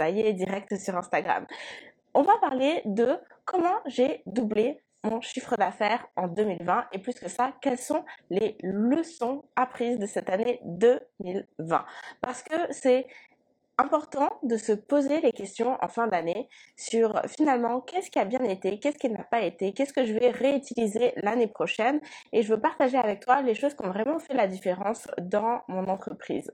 ça y direct sur Instagram. On va parler de comment j'ai doublé mon chiffre d'affaires en 2020 et plus que ça, quelles sont les leçons apprises de cette année 2020 Parce que c'est important de se poser les questions en fin d'année sur finalement qu'est-ce qui a bien été, qu'est-ce qui n'a pas été, qu'est-ce que je vais réutiliser l'année prochaine et je veux partager avec toi les choses qui ont vraiment fait la différence dans mon entreprise.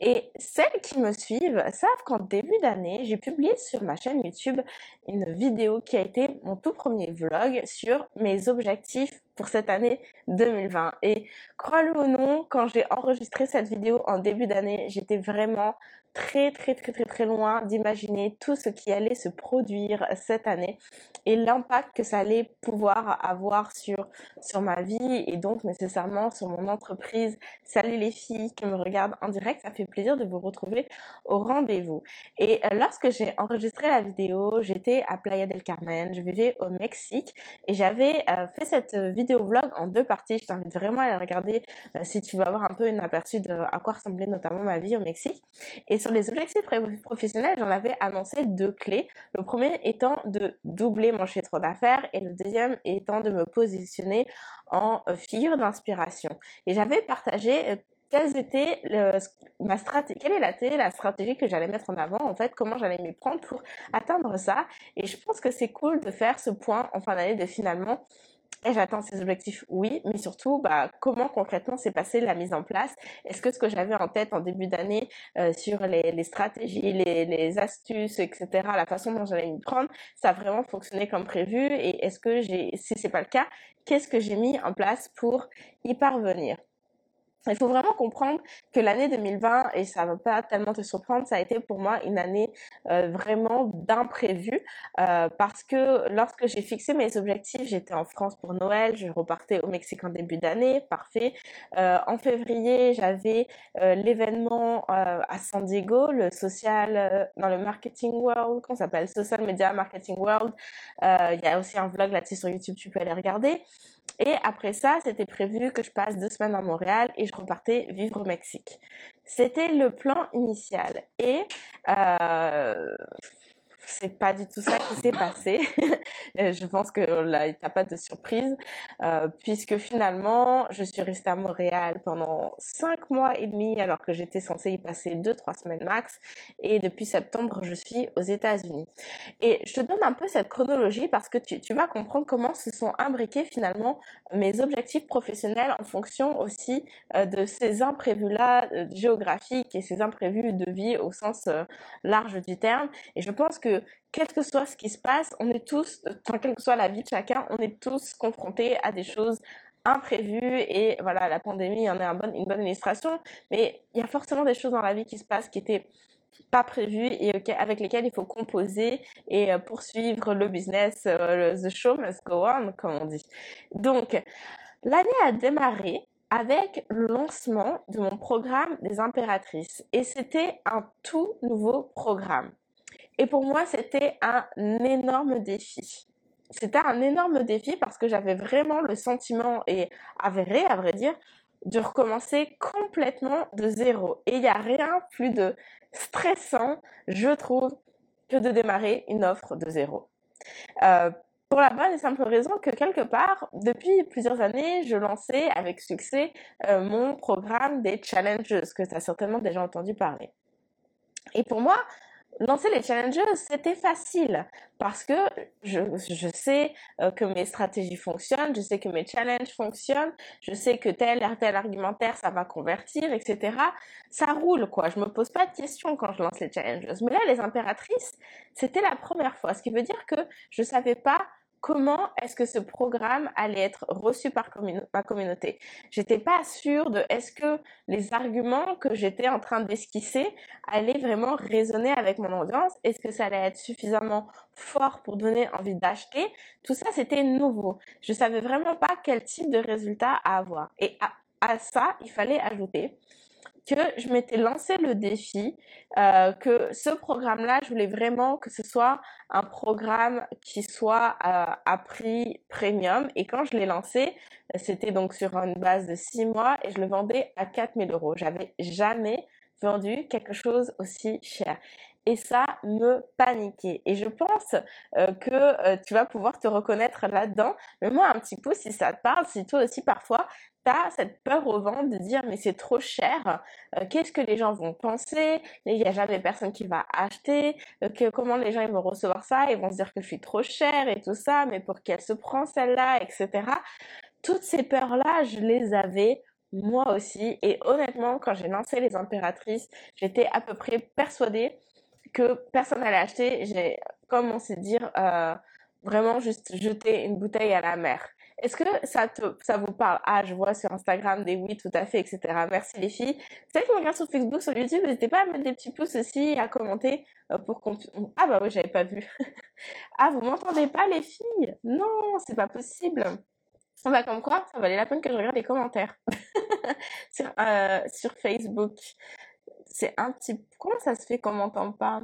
Et celles qui me suivent savent qu'en début d'année, j'ai publié sur ma chaîne YouTube une vidéo qui a été mon tout premier vlog sur mes objectifs pour cette année 2020. Et crois-le ou non, quand j'ai enregistré cette vidéo en début d'année, j'étais vraiment très très très très très loin d'imaginer tout ce qui allait se produire cette année et l'impact que ça allait pouvoir avoir sur sur ma vie et donc nécessairement sur mon entreprise. Salut les filles qui me regardent en direct, ça fait plaisir de vous retrouver au rendez-vous. Et lorsque j'ai enregistré la vidéo, j'étais à Playa del Carmen, je vivais au Mexique et j'avais euh, fait cette vidéo vlog en deux parties. Je t'invite vraiment à la regarder euh, si tu veux avoir un peu une aperçu de à quoi ressemblait notamment ma vie au Mexique. Et sur les objectifs professionnels, j'en avais annoncé deux clés. Le premier étant de doubler mon chiffre d'affaires et le deuxième étant de me positionner en euh, figure d'inspiration. Et j'avais partagé euh, quelle était ma stratégie, quelle est la, stratégie que j'allais mettre en avant, en fait, comment j'allais m'y prendre pour atteindre ça. Et je pense que c'est cool de faire ce point en fin d'année de finalement j'atteins ces objectifs Oui, mais surtout, bah, comment concrètement s'est passée la mise en place? Est-ce que ce que j'avais en tête en début d'année euh, sur les, stratégies, les, astuces, etc., la façon dont j'allais m'y prendre, ça a vraiment fonctionné comme prévu? Et est-ce que j'ai, si c'est pas le cas, qu'est-ce que j'ai mis en place pour y parvenir? Il faut vraiment comprendre que l'année 2020, et ça va pas tellement te surprendre, ça a été pour moi une année euh, vraiment d'imprévu euh, parce que lorsque j'ai fixé mes objectifs, j'étais en France pour Noël, je repartais au Mexique en début d'année, parfait. Euh, en février, j'avais l'événement à San Diego, le social dans le marketing world, qu'on s'appelle Social Media Marketing World. Il y a aussi un vlog là-dessus sur YouTube, tu peux aller regarder. Et après ça, c'était prévu que je passe deux semaines à Montréal et je repartais vivre au Mexique. C'était le plan initial. Et euh, c'est pas du tout ça qui s'est passé. je pense que là, il n'y a pas de surprise, euh, puisque finalement, je suis restée à Montréal pendant cinq mois et demi, alors que j'étais censée y passer deux, trois semaines max. Et depuis septembre, je suis aux États-Unis. Et je te donne un peu cette chronologie parce que tu, tu vas comprendre comment se sont imbriqués finalement mes objectifs professionnels en fonction aussi euh, de ces imprévus-là euh, géographiques et ces imprévus de vie au sens euh, large du terme. Et je pense que quel que soit ce qui se passe, on est tous, enfin, quelle que soit la vie de chacun, on est tous confrontés à des choses imprévues et voilà, la pandémie en est un bon, une bonne illustration, mais il y a forcément des choses dans la vie qui se passent qui étaient pas prévues et avec lesquelles il faut composer et euh, poursuivre le business, euh, the show must go on, comme on dit. Donc, l'année a démarré avec le lancement de mon programme des impératrices et c'était un tout nouveau programme. Et pour moi, c'était un énorme défi. C'était un énorme défi parce que j'avais vraiment le sentiment, et avéré à vrai dire, de recommencer complètement de zéro. Et il n'y a rien plus de stressant, je trouve, que de démarrer une offre de zéro. Euh, pour la bonne et simple raison que quelque part, depuis plusieurs années, je lançais avec succès euh, mon programme des challenges, que tu as certainement déjà entendu parler. Et pour moi, lancer les challenges, c'était facile parce que je, je sais euh, que mes stratégies fonctionnent, je sais que mes challenges fonctionnent, je sais que tel tel argumentaire, ça va convertir, etc. Ça roule, quoi. Je me pose pas de questions quand je lance les challenges. Mais là, les impératrices, c'était la première fois. Ce qui veut dire que je savais pas comment est-ce que ce programme allait être reçu par ma communauté? J'étais pas sûre de est-ce que les arguments que j'étais en train d'esquisser allaient vraiment résonner avec mon audience, est-ce que ça allait être suffisamment fort pour donner envie d'acheter? Tout ça, c'était nouveau. Je savais vraiment pas quel type de résultat à avoir. Et à ça, il fallait ajouter que je m'étais lancé le défi, euh, que ce programme-là, je voulais vraiment que ce soit un programme qui soit euh, à prix premium. Et quand je l'ai lancé, c'était donc sur une base de six mois et je le vendais à 4000 euros. J'avais jamais vendu quelque chose aussi cher et ça me paniquait. Et je pense euh, que euh, tu vas pouvoir te reconnaître là-dedans. Mais moi, un petit peu, si ça te parle, si toi aussi parfois, tu as cette peur au ventre de dire mais c'est trop cher, euh, qu'est-ce que les gens vont penser, il n'y a jamais personne qui va acheter, que, comment les gens vont recevoir ça, ils vont se dire que je suis trop cher et tout ça, mais pour qu'elle se prend celle-là, etc. Toutes ces peurs-là, je les avais moi aussi. Et honnêtement, quand j'ai lancé les impératrices, j'étais à peu près persuadée que personne n'allait acheter. J'ai, comme on sait dire, euh, vraiment juste jeter une bouteille à la mer. Est-ce que ça, te, ça vous parle? Ah, je vois sur Instagram des oui, tout à fait, etc. Merci les filles. Celles qui me regardent sur Facebook, sur YouTube, n'hésitez pas à mettre des petits pouces aussi, à commenter euh, pour qu'on... Ah bah oui, j'avais pas vu. ah, vous m'entendez pas les filles? Non, c'est pas possible. On va comme quoi, ça valait la peine que je regarde les commentaires sur, euh, sur Facebook c'est un petit... Comment ça se fait qu'on m'entend pas?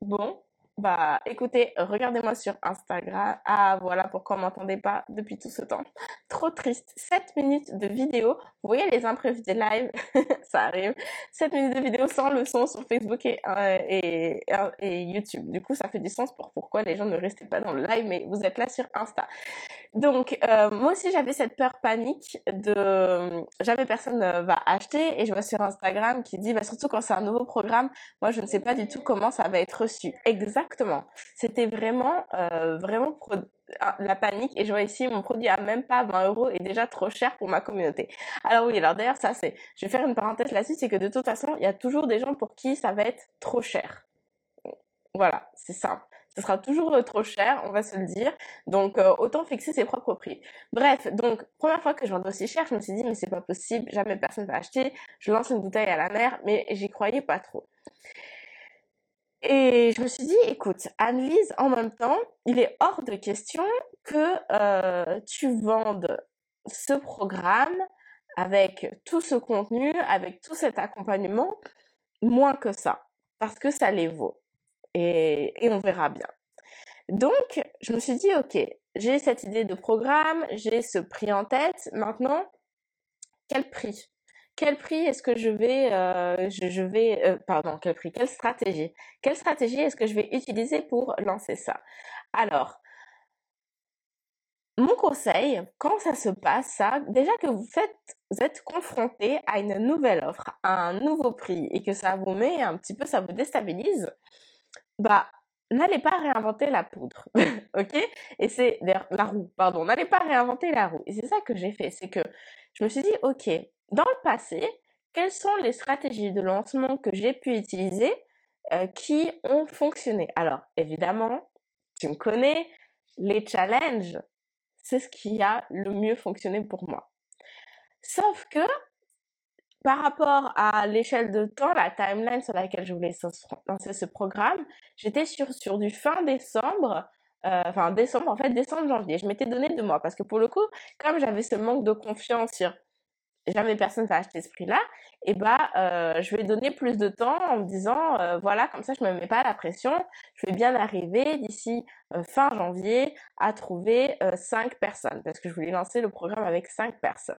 Bon, bah écoutez, regardez-moi sur Instagram. Ah voilà pourquoi on m'entendait pas depuis tout ce temps. Trop triste. 7 minutes de vidéo. Vous voyez les imprévus des lives? Ça arrive. 7 minutes de vidéo sans le son sur Facebook et, euh, et, et, YouTube. Du coup, ça fait du sens pour pourquoi les gens ne restaient pas dans le live, mais vous êtes là sur Insta. Donc, euh, moi aussi, j'avais cette peur panique de jamais personne ne va acheter. Et je vois sur Instagram qui dit, bah, surtout quand c'est un nouveau programme, moi, je ne sais pas du tout comment ça va être reçu. Exactement. C'était vraiment, euh, vraiment ah, la panique. Et je vois ici, mon produit à même pas 20 euros est déjà trop cher pour ma communauté. Alors oui, alors d'ailleurs, ça, c'est, je vais faire une parenthèse là-dessus, c'est que de toute façon, il y a toujours des gens pour qui ça va être trop cher. Voilà, c'est simple ce sera toujours euh, trop cher, on va se le dire. Donc euh, autant fixer ses propres prix. Bref, donc première fois que je vendais aussi cher, je me suis dit mais c'est pas possible, jamais personne va acheter. Je lance une bouteille à la mer, mais j'y croyais pas trop. Et je me suis dit, écoute, Anne-Lise, en même temps, il est hors de question que euh, tu vendes ce programme avec tout ce contenu, avec tout cet accompagnement, moins que ça, parce que ça les vaut et, on verra bien. Donc, je me suis dit, ok, j'ai cette idée de programme, j'ai ce prix en tête. Maintenant, quel prix? Quel prix est-ce que je vais, euh, je, vais, euh, pardon, quel prix Quelle stratégie Quelle stratégie est-ce que je vais utiliser pour lancer ça? Alors, mon conseil, quand ça se passe, ça, déjà que vous faites, vous êtes confronté à une nouvelle offre, à un nouveau prix et que ça vous met un petit peu, ça vous déstabilise, bah, n'allez pas réinventer la poudre, ok? Et c'est la roue, pardon, n'allez pas réinventer la roue. Et c'est ça que j'ai fait, c'est que je me suis dit, ok, dans le passé, quelles sont les stratégies de lancement que j'ai pu utiliser euh, qui ont fonctionné? Alors, évidemment, tu me connais, les challenges, c'est ce qui a le mieux fonctionné pour moi. Sauf que par rapport à l'échelle de temps, la timeline sur laquelle je voulais lancer ce programme, j'étais sur, sur du fin décembre, euh, enfin décembre, en fait décembre, janvier. Je m'étais donné deux mois parce que pour le coup, comme j'avais ce manque de confiance sur jamais personne va acheter ce prix-là, et bah euh, je vais donner plus de temps en me disant euh, voilà comme ça je me mets pas la pression, je vais bien arriver d'ici fin janvier à trouver cinq personnes parce que je voulais lancer le programme avec cinq personnes.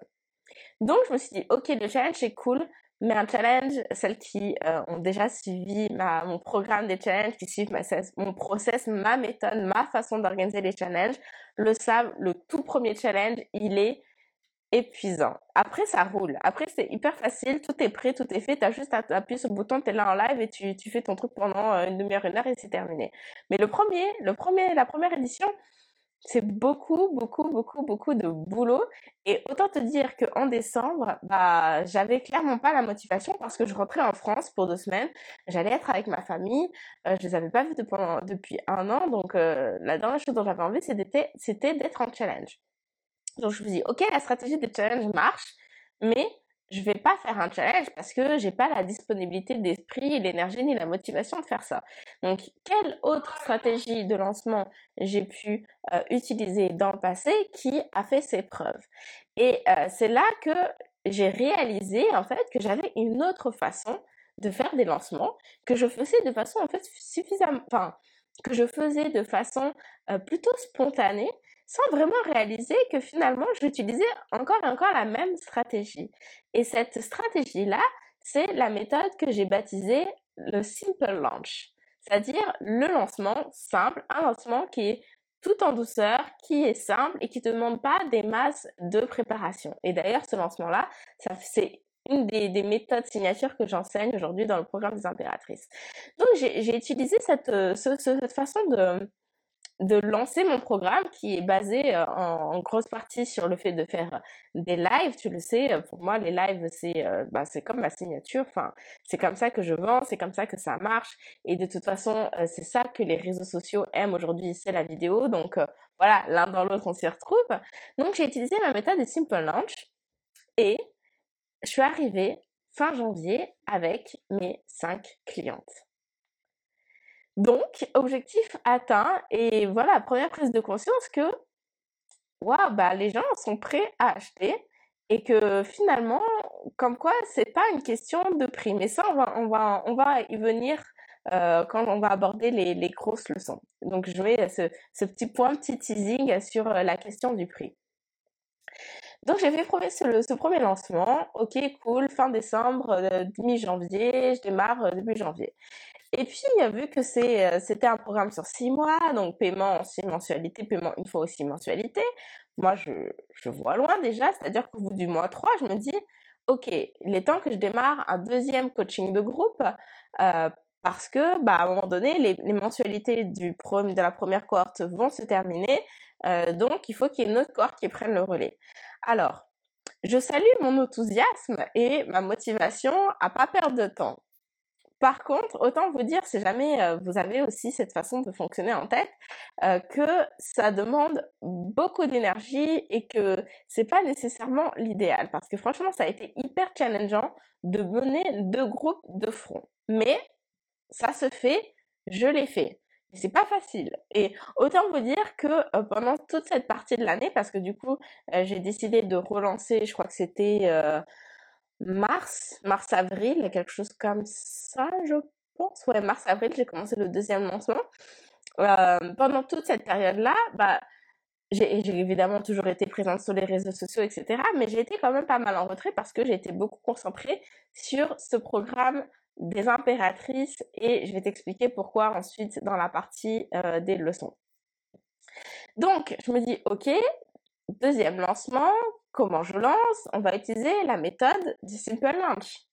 Donc, je me suis dit, ok, le challenge c'est cool, mais un challenge, celles qui euh, ont déjà suivi mon programme des challenges, qui suivent mon process, ma méthode, ma façon d'organiser les challenges, le savent, le tout premier challenge, il est épuisant. Après, ça roule. Après, c'est hyper facile, tout est prêt, tout est fait, tu as juste à appuyer sur le bouton, tu es là en live et tu, fais ton truc pendant euh, une demi-heure, une heure et c'est terminé. Mais le premier, le premier, la première édition, c'est beaucoup, beaucoup, beaucoup, beaucoup de boulot. Et autant te dire qu'en décembre, bah, j'avais clairement pas la motivation parce que je rentrais en France pour deux semaines. J'allais être avec ma famille. Euh, je les avais pas vus depuis un an. Donc, euh, la dernière chose dont j'avais envie, c'était d'être en challenge. Donc, je me dis, OK, la stratégie des challenges marche, mais je vais pas faire un challenge parce que j'ai pas la disponibilité d'esprit, l'énergie ni la motivation de faire ça. Donc, quelle autre stratégie de lancement j'ai pu euh, utiliser dans le passé qui a fait ses preuves? Et euh, c'est là que j'ai réalisé en fait que j'avais une autre façon de faire des lancements que je faisais de façon en fait suffisamment, enfin que je faisais de façon euh, plutôt spontanée sans vraiment réaliser que finalement, j'utilisais encore et encore la même stratégie. Et cette stratégie-là, c'est la méthode que j'ai baptisée le simple launch, c'est-à-dire le lancement simple, un lancement qui est tout en douceur, qui est simple et qui ne demande pas des masses de préparation. Et d'ailleurs, ce lancement-là, c'est une des, méthodes signatures que j'enseigne aujourd'hui dans le programme des impératrices. Donc, j'ai utilisé cette, euh, cette façon de, de lancer mon programme qui est basé euh, en, grosse partie sur le fait de faire des lives. Tu le sais, euh, pour moi, les lives, c'est euh, bah, comme ma signature. Enfin, c'est comme ça que je vends, c'est comme ça que ça marche. Et de toute façon, c'est ça que les réseaux sociaux aiment aujourd'hui, c'est la vidéo. Donc voilà, l'un dans l'autre, on s'y retrouve. Donc j'ai utilisé ma méthode de Simple Launch et je suis arrivée fin janvier avec mes cinq clientes. Donc, objectif atteint. Et voilà, première prise de conscience que, waouh, bah, les gens sont prêts à acheter et que finalement, comme quoi, c'est pas une question de prix. Mais ça, on va, on va, on va y venir euh, quand on va aborder les, les, grosses leçons. Donc, je mets ce, ce petit point, petit teasing sur euh, la question du prix. Donc j'ai fait ce, premier lancement, ok cool, fin décembre, euh, mi-janvier, je démarre début janvier. Et puis, vu que c'était un programme sur six mois, donc paiement en six mensualités, paiement une fois aussi mensualité, moi, je, vois loin déjà, c'est-à-dire qu'au bout du mois 3, je me dis, OK, il est temps que je démarre un deuxième coaching de groupe, euh, parce que, bah, à un moment donné, les, mensualités de la première cohorte vont se terminer, euh, donc il faut qu'il y ait autre cohorte qui prenne le relais. Alors, je salue mon enthousiasme et ma motivation à pas perdre de temps. Par contre, autant vous dire, si jamais euh, vous avez aussi cette façon de fonctionner en tête, euh, que ça demande beaucoup d'énergie et que c'est pas nécessairement l'idéal. Parce que franchement, ça a été hyper challengeant de mener deux groupes de front. Mais ça se fait, je l'ai fait. C'est pas facile. Et autant vous dire que euh, pendant toute cette partie de l'année, parce que du coup, j'ai décidé de relancer, je crois que c'était mars, mars-avril, quelque chose comme ça, je pense. Ouais, mars-avril, j'ai commencé le deuxième lancement. Euh, pendant toute cette période-là, bah, j'ai évidemment toujours été présente sur les réseaux sociaux, etc. Mais j'ai été quand même pas mal en retrait parce que j'ai été beaucoup concentrée sur ce programme des impératrices et je vais t'expliquer pourquoi ensuite dans la partie euh, des leçons. Donc, je me dis, ok, deuxième lancement, comment je lance? On va utiliser la méthode du simple launch.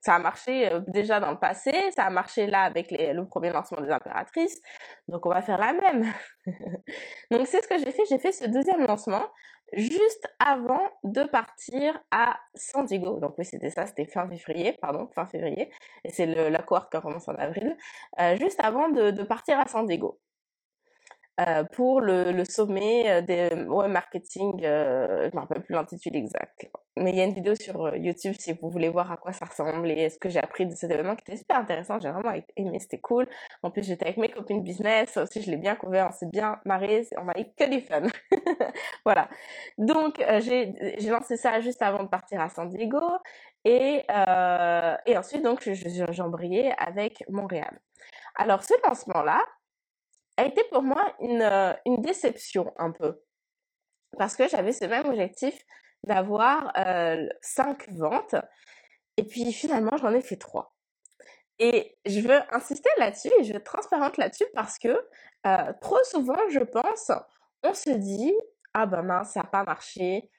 Ça a marché euh, déjà dans le passé, ça a marché là avec le premier lancement des impératrices, donc on va faire la même. donc c'est ce que j'ai fait, j'ai fait ce deuxième lancement juste avant de partir à San Diego. Donc oui, c'était ça, c'était fin février, pardon, fin février, et c'est la cohorte qui commence en avril, euh, juste avant de, de partir à San Diego. Euh, pour le, sommet euh, des web marketing, euh, je me rappelle plus l'intitulé exact. Mais il y a une vidéo sur YouTube si vous voulez voir à quoi ça ressemble et ce que j'ai appris de cet événement qui était super intéressant. J'ai vraiment aimé, c'était cool. En plus, j'étais avec mes copines business, aussi je l'ai bien couvert, on s'est bien marré, on a eu que du fun. voilà. Donc, j'ai lancé ça juste avant de partir à San Diego et, ensuite, donc, j'ai embrayé avec Montréal. Alors, ce lancement-là, a été pour moi une, euh, une déception un peu. Parce que j'avais ce même objectif d'avoir euh, cinq ventes. Et puis finalement, j'en ai fait trois. Et je veux insister là-dessus et je veux être transparente là-dessus parce que euh, trop souvent, je pense, on se dit ah ben mince, ça n'a pas marché,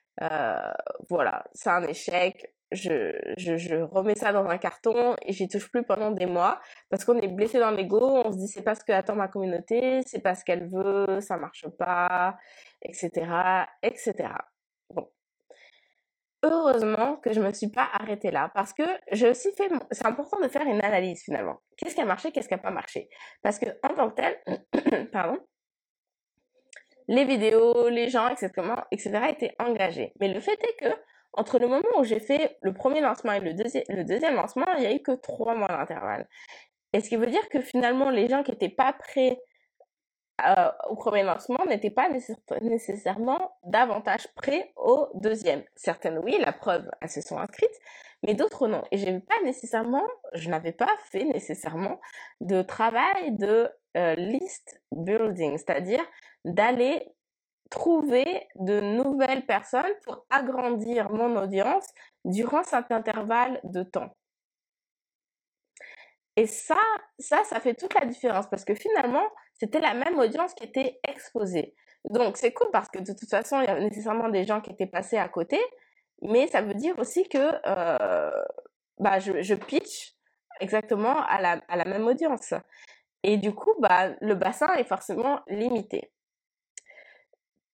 voilà, c'est un échec, je, je, remets ça dans un carton et j'y touche plus pendant des mois parce qu'on est blessé dans l'ego, on se dit c'est pas ce que attend ma communauté, c'est pas ce qu'elle veut, ça marche pas, etc., etc. Bon. Heureusement que je me suis pas arrêtée là parce que j'ai aussi fait, c'est important de faire une analyse finalement. Qu'est-ce qui a marché, qu'est-ce qui a pas marché? Parce que en tant que tel, pardon, les vidéos, les gens, etc., etc., étaient engagés. Mais le fait est que entre le moment où j'ai fait le premier lancement et le, le deuxième lancement, il n'y a eu que trois mois d'intervalle. Et ce qui veut dire que finalement, les gens qui n'étaient pas prêts euh, au premier lancement n'étaient pas nécessairement davantage prêts au deuxième. Certaines, oui, la preuve, elles se sont inscrites, mais d'autres non. Et j'ai pas nécessairement, je n'avais pas fait nécessairement de travail de euh, list building, c'est-à-dire d'aller trouver de nouvelles personnes pour agrandir mon audience durant cet intervalle de temps. Et ça, ça, ça fait toute la différence parce que finalement, c'était la même audience qui était exposée. Donc, c'est cool parce que de toute façon, il y a nécessairement des gens qui étaient passés à côté, mais ça veut dire aussi que euh, bah, je, je pitch exactement à la, même audience. Et du coup, bah, le bassin est forcément limité.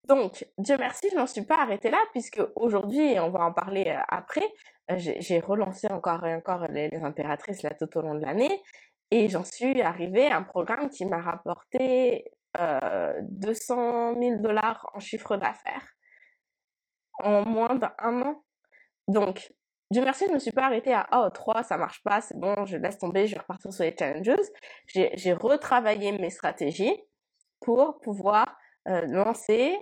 Donc, Dieu merci, je n'en suis pas arrêtée là, puisque aujourd'hui, et on va en parler euh, après, euh, j'ai relancé encore et encore les, impératrices là tout au long de l'année, et j'en suis arrivée à un programme qui m'a rapporté euh, 200 000 dollars en chiffre d'affaires en moins d'un an. Donc, Dieu merci, je ne me suis pas arrêtée à oh 3, ça marche pas, c'est bon, je laisse tomber, je vais repartir sur les challenges. J'ai retravaillé mes stratégies pour pouvoir euh, lancer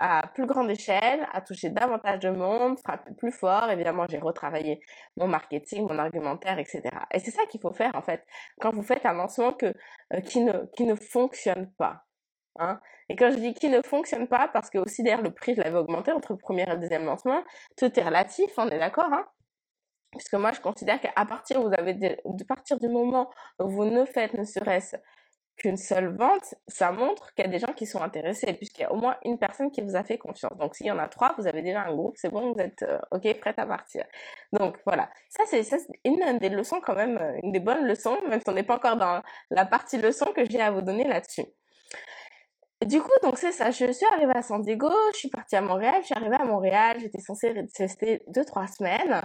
à plus grande échelle, à toucher davantage de monde, frapper plus fort. Évidemment, j'ai retravaillé mon marketing, mon argumentaire, etc. Et c'est ça qu'il faut faire en fait quand vous faites un lancement que, euh, qui, ne, qui ne fonctionne pas. Hein. Et quand je dis qui ne fonctionne pas, parce que aussi derrière le prix, je l'avais augmenté entre le premier et le deuxième lancement, tout est relatif, on est d'accord hein Puisque moi, je considère qu'à partir, vous avez de, de partir du moment où vous ne faites ne serait-ce qu'une seule vente, ça montre qu'il y a des gens qui sont intéressés, puisqu'il y a au moins une personne qui vous a fait confiance. Donc, s'il y en a trois, vous avez déjà un groupe, c'est bon, vous êtes euh, OK, prête à partir. Donc, voilà. Ça, c'est une des leçons quand même, euh, une des bonnes leçons, même si on n'est pas encore dans la partie leçon que j'ai à vous donner là-dessus. Du coup, donc c'est ça, je suis arrivée à San Diego, je suis partie à Montréal, je suis arrivée à Montréal, j'étais censée rester deux, trois semaines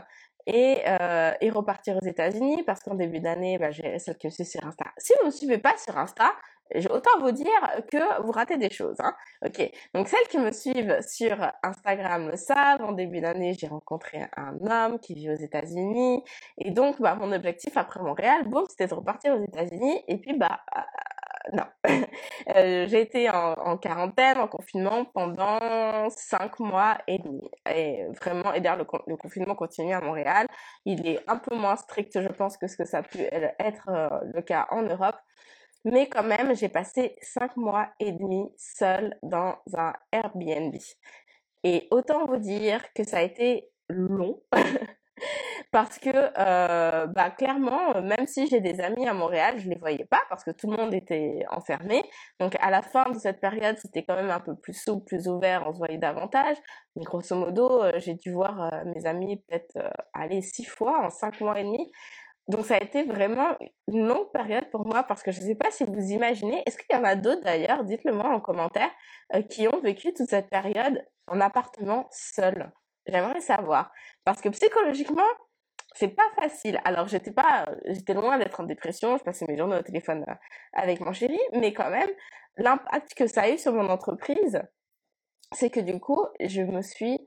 et, euh, et repartir aux États-Unis parce qu'en début d'année, bah, j'ai celle que je suis sur Insta. Si vous me suivez pas sur Insta, autant vous dire que vous ratez des choses. Hein. Ok, donc celles qui me suivent sur Instagram le savent. En début d'année, j'ai rencontré un homme qui vit aux États-Unis et donc bah, mon objectif après Montréal, boum, c'était de repartir aux États-Unis et puis bah non. Euh, j'ai été en, quarantaine, en confinement pendant cinq mois et demi. Et vraiment, et d'ailleurs, le, confinement continue à Montréal. Il est un peu moins strict, je pense, que ce que ça a pu être euh, le cas en Europe. Mais quand même, j'ai passé cinq mois et demi seule dans un Airbnb. Et autant vous dire que ça a été long. parce que euh, bah, clairement, même si j'ai des amis à Montréal, je les voyais pas parce que tout le monde était enfermé. Donc à la fin de cette période, c'était quand même un peu plus souple, plus ouvert, on se voyait davantage. Mais grosso modo, euh, j'ai dû voir euh, mes amis peut-être aller six fois en cinq mois et demi. Donc ça a été vraiment une longue période pour moi parce que je ne sais pas si vous imaginez, est-ce qu'il y en a d'autres d'ailleurs, dites-le moi en commentaire, qui ont vécu toute cette période en appartement seul. J'aimerais savoir. Parce que psychologiquement, c'est pas facile. Alors, j'étais pas, j'étais loin d'être en dépression, je passais mes journées au téléphone euh, avec mon chéri, mais quand même, l'impact que ça a eu sur mon entreprise, c'est que du coup, je me suis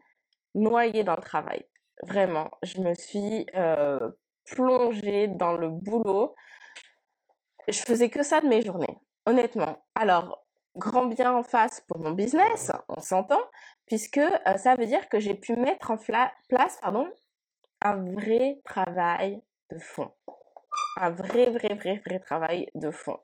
noyée dans le travail. Vraiment, je me suis euh, plongée dans le boulot. Je faisais que ça de mes journées, honnêtement. Alors, grand bien en face pour mon business, on s'entend, puisque euh, ça veut dire que j'ai pu mettre en place pardon, un vrai travail de fond. Un vrai, vrai, vrai, vrai travail de fond.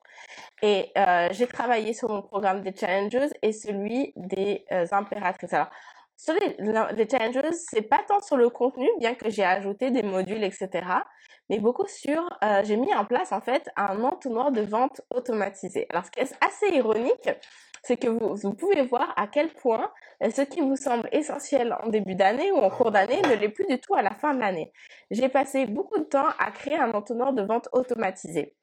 Et euh, j'ai travaillé sur mon programme des challenges et celui des euh, impératrices. Alors, sur les, challenges, c'est pas tant sur le contenu, bien que j'ai ajouté des modules, etc. Mais beaucoup sur, j'ai mis en place en fait un entonnoir de vente automatisé. Alors, ce qui est assez ironique, c'est que vous, pouvez voir à quel point euh, ce qui vous semble essentiel en début d'année ou en cours d'année ne l'est plus du tout à la fin de l'année. J'ai passé beaucoup de temps à créer un entonnoir de vente automatisé.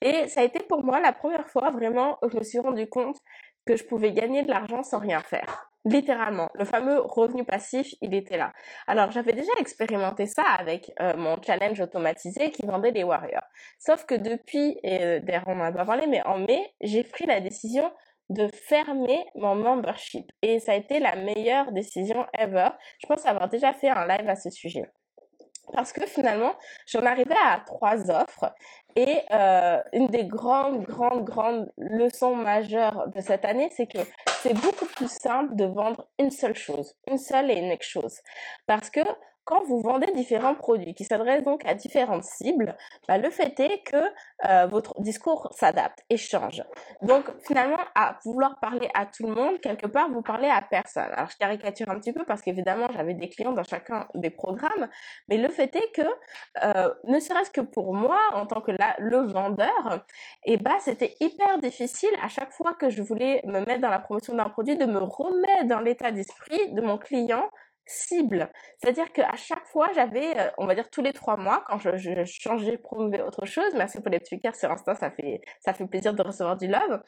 Et ça a été pour moi la première fois vraiment où je me suis rendu compte que je pouvais gagner de l'argent sans rien faire. Littéralement, le fameux revenu passif, il était là. Alors j'avais déjà expérimenté ça avec euh, mon challenge automatisé qui vendait les warriors. Sauf que depuis, et euh, d'ailleurs on n'en a pas parlé, mais en mai, j'ai pris la décision de fermer mon membership. Et ça a été la meilleure décision ever. Je pense avoir déjà fait un live à ce sujet. Parce que finalement, j'en arrivais à trois offres. Et euh, une des grandes, grandes, grandes leçons majeures de cette année, c'est que c'est beaucoup plus simple de vendre une seule chose, une seule et unique chose. Parce que quand vous vendez différents produits qui s'adressent donc à différentes cibles, bah, le fait est que euh, votre discours s'adapte et change. Donc finalement, à vouloir parler à tout le monde, quelque part, vous parlez à personne. Alors je caricature un petit peu parce qu'évidemment, j'avais des clients dans chacun des programmes, mais le fait est que, euh, ne serait-ce que pour moi, en tant que le vendeur, eh bah, c'était hyper difficile à chaque fois que je voulais me mettre dans la promotion d'un produit de me remettre dans l'état d'esprit de mon client cible. C'est-à-dire qu'à chaque fois, j'avais, euh, on va dire tous les trois mois, quand je, je changeais, promouvais autre chose, merci pour les petits cœurs sur Insta, ça fait, ça fait plaisir de recevoir du love,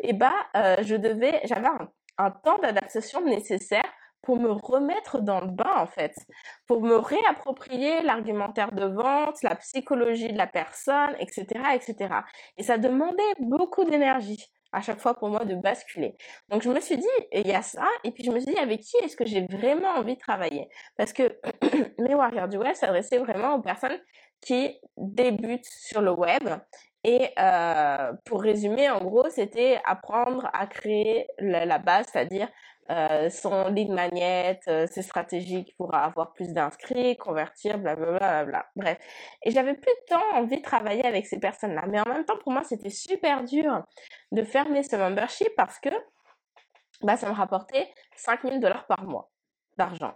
et bah, euh, je devais, j'avais un, un temps d'adaptation nécessaire pour me remettre dans le bain en fait, pour me réapproprier l'argumentaire de vente, la psychologie de la personne, etc., etc. Et ça demandait beaucoup d'énergie à chaque fois pour moi de basculer. Donc je me suis dit, il y a ça, et puis je me suis dit, avec qui est-ce que j'ai vraiment envie de travailler? Parce que mes Warriors du Web s'adressaient vraiment aux personnes qui débutent sur le web. Et euh, pour résumer, en gros, c'était apprendre à créer la base, c'est-à-dire euh, son lead magnet, euh, ses stratégies pour avoir plus d'inscrits, convertir, blablabla. Bla, Bref. Et j'avais plus de temps envie de travailler avec ces personnes-là. Mais en même temps, pour moi, c'était super dur de fermer ce membership parce que bah, ça me rapportait 5000 dollars par mois d'argent.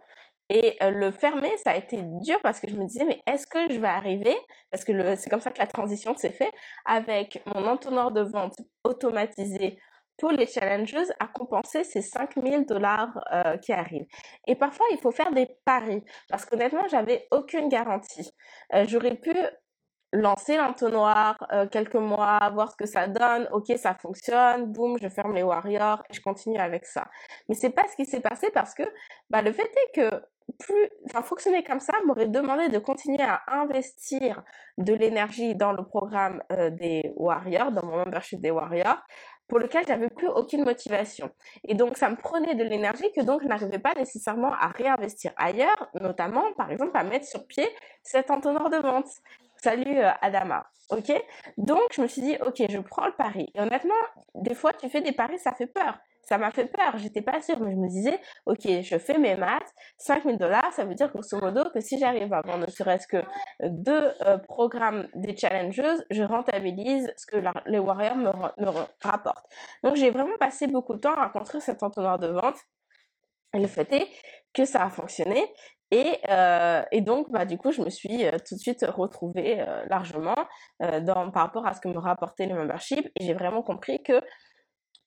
Et euh, le fermer, ça a été dur parce que je me disais, mais est-ce que je vais arriver, parce que c'est comme ça que la transition s'est faite, avec mon entonnoir de vente automatisé pour les challengeuses à compenser ces 5000 dollars euh, qui arrivent. Et parfois, il faut faire des paris parce qu'honnêtement, j'avais aucune garantie. Euh, j'aurais pu lancer l'entonnoir euh, quelques mois, voir ce que ça donne. Ok, ça fonctionne. Boum, je ferme les warriors et je continue avec ça. Mais c'est pas ce qui s'est passé parce que bah, le fait est que plus, enfin, fonctionner comme ça m'aurait demandé de continuer à investir de l'énergie dans le programme des Warriors, dans mon membership des Warriors, pour lequel j'avais plus aucune motivation. Et donc, ça me prenait de l'énergie que donc je n'arrivais pas nécessairement à réinvestir ailleurs, notamment, par exemple, à mettre sur pied cet entonnoir de vente. Salut euh, Adama, ok? Donc, je me suis dit, ok, je prends le pari. Et honnêtement, des fois, tu fais des paris, ça fait peur ça m'a fait peur, j'étais pas sûre, mais je me disais, ok, je fais mes maths, 5000 dollars, ça veut dire grosso modo que si j'arrive à vendre ne serait-ce que deux euh, programmes des challengeuses, je rentabilise ce que les warriors me, rapportent. Donc j'ai vraiment passé beaucoup de temps à construire cet entonnoir de vente. Et le fait est que ça a fonctionné. Et, euh, et, donc, bah, du coup, je me suis euh, tout de suite retrouvée largement dans, par rapport à ce que me rapportait le membership. Et j'ai vraiment compris que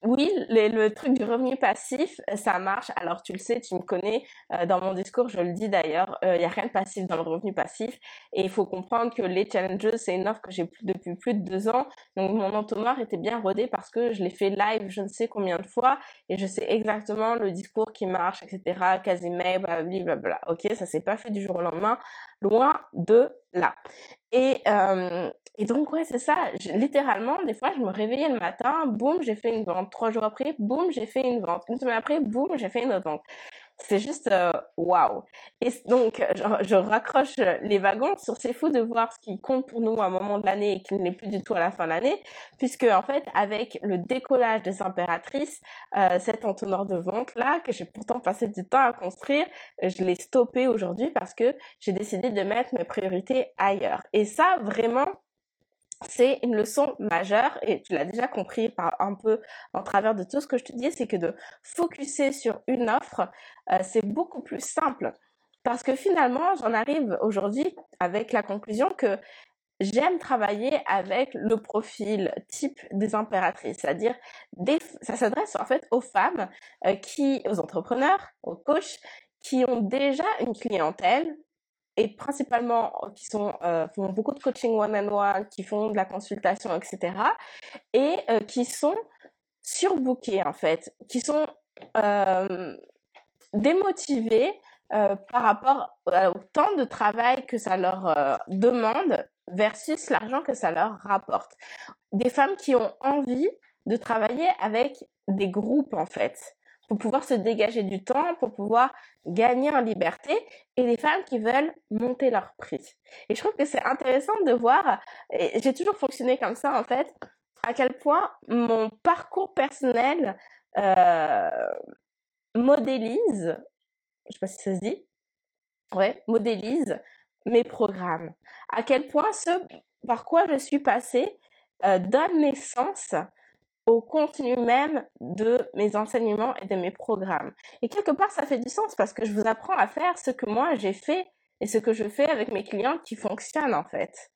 oui, le truc du revenu passif, euh, ça marche. Alors tu le sais, tu me connais, euh, dans mon discours, je le dis d'ailleurs, il euh, n'y a rien de passif dans le revenu passif. Et il faut comprendre que les challenges, c'est une offre que j'ai depuis plus de deux ans. Donc mon entonnoir était bien rodé parce que je l'ai fait live je ne sais combien de fois et je sais exactement le discours qui marche, etc. Casimir, blablabla. Ok, ça s'est pas fait du jour au lendemain, loin de là. Et, euh, et donc, ouais, c'est ça. littéralement, des fois, je me réveillais le matin, boum, j'ai fait une vente. Trois jours après, boum, j'ai fait une vente. Une semaine après, boum, j'ai fait une autre vente. C'est juste euh, waouh. Et donc, je, raccroche les wagons. Sur c'est fou de voir ce qui compte pour nous à un moment de l'année et qui ne l'est plus du tout à la fin de l'année, puisque en fait, avec le décollage des impératrices, euh, cet entonnoir de vente là que j'ai pourtant passé du temps à construire, je l'ai stoppé aujourd'hui parce que j'ai décidé de mettre mes priorités ailleurs. Et ça, vraiment, c'est une leçon majeure et tu l'as déjà compris par un peu en travers de tout ce que je te dis, c'est que de focuser sur une offre, euh, c'est beaucoup plus simple. Parce que finalement, j'en arrive aujourd'hui avec la conclusion que j'aime travailler avec le profil type des impératrices, c'est-à-dire ça s'adresse en fait aux femmes euh, qui, aux entrepreneurs, aux coachs, qui ont déjà une clientèle et principalement euh, qui euh, font beaucoup de coaching one on one, qui font de la consultation, etc. Et euh, qui sont surbookés en fait, qui sont démotivés par rapport au temps de travail que ça leur demande versus l'argent que ça leur rapporte. Des femmes qui ont envie de travailler avec des groupes en fait pour pouvoir se dégager du temps, pour pouvoir gagner en liberté, et les femmes qui veulent monter leur prix. Et je trouve que c'est intéressant de voir, et j'ai toujours fonctionné comme ça en fait, à quel point mon parcours personnel euh, modélise, je sais pas si ça se dit, ouais, modélise mes programmes. À quel point ce par quoi je suis passée euh, donne naissance au contenu même de mes enseignements et de mes programmes. Et quelque part, ça fait du sens parce que je vous apprends à faire ce que moi j'ai fait et ce que je fais avec mes clients qui fonctionnent en fait.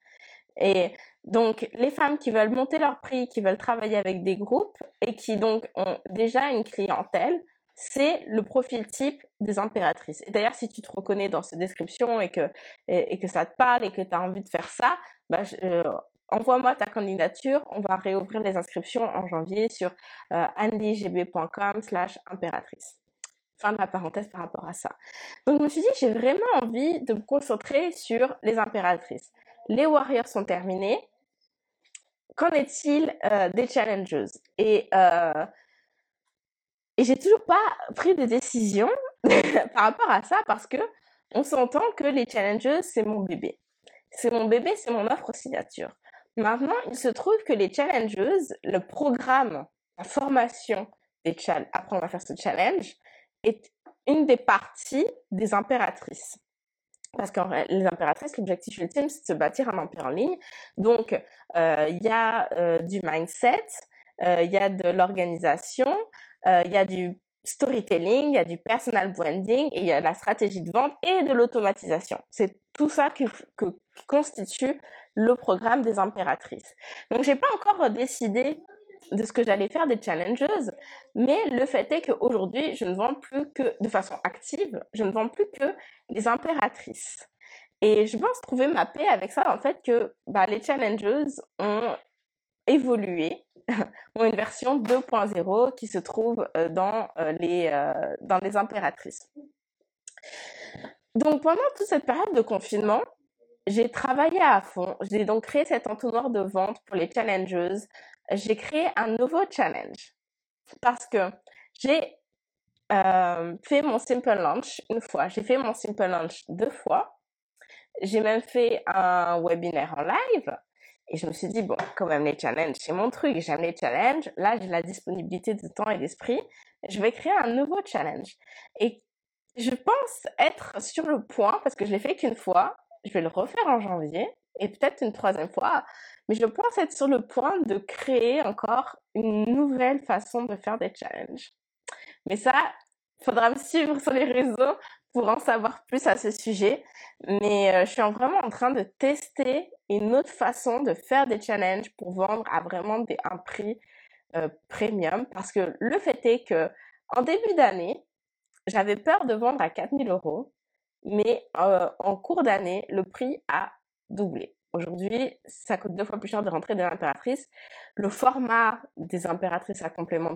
Et donc, les femmes qui veulent monter leur prix, qui veulent travailler avec des groupes et qui donc ont déjà une clientèle, c'est le profil type des impératrices. Et d'ailleurs, si tu te reconnais dans cette description et que, et, que ça te parle et que tu as envie de faire ça, bah, euh, envoie-moi ta candidature. On va réouvrir les inscriptions en janvier sur euh, andygb.com slash impératrice. Fin de la parenthèse par rapport à ça. Donc, je me suis dit, j'ai vraiment envie de me concentrer sur les impératrices. Les warriors sont terminés. Qu'en est-il euh, des challengers Et euh, et j'ai toujours pas pris de décision par rapport à ça parce que on s'entend que les challenges, c'est mon bébé. C'est mon bébé, c'est mon offre signature. Maintenant, il se trouve que les challenges, le programme, la formation des challenges, apprendre à faire ce challenge, est une des parties des impératrices. Parce que les impératrices, l'objectif ultime, c'est de se bâtir un empire en ligne. Donc, euh, il y a euh, du mindset, euh, il y a de l'organisation, euh, il y a du storytelling, il y a du personal branding et il y a la stratégie de vente et de l'automatisation. C'est tout ça qui, constitue le programme des impératrices. Donc j'ai pas encore décidé de ce que j'allais faire des challenges, mais le fait est qu'aujourd'hui, je ne vends plus que de façon active, je ne vends plus que les impératrices. Et je pense trouver ma paix avec ça, en fait, que bah, les challenges ont évolué ont une version 2.0 qui se trouve euh, dans, euh, les, euh, dans les impératrices. Donc pendant toute cette période de confinement, j'ai travaillé à fond. J'ai donc créé cet entonnoir de vente pour les challengers. J'ai créé un nouveau challenge parce que j'ai fait mon simple launch une fois. J'ai fait mon simple launch deux fois. J'ai même fait un webinaire en live. Et je me suis dit, bon, quand même, les challenges, c'est mon truc, j'aime les challenges. Là, j'ai la disponibilité de temps et d'esprit. Je vais créer un nouveau challenge. Et je pense être sur le point, parce que je l'ai fait qu'une fois, je vais le refaire en janvier, et peut-être une troisième fois, mais je pense être sur le point de créer encore une nouvelle façon de faire des challenges. Mais ça, faudra me suivre sur les réseaux pour en savoir plus à ce sujet. Mais euh, je suis vraiment en train de tester une autre façon de faire des challenges pour vendre à vraiment un prix euh, premium. Parce que le fait est que en début d'année, j'avais peur de vendre à 4000 euros. Mais euh, en cours d'année, le prix a doublé. Aujourd'hui, ça coûte deux fois plus cher de rentrer dans l'impératrice. Le format des impératrices a complètement,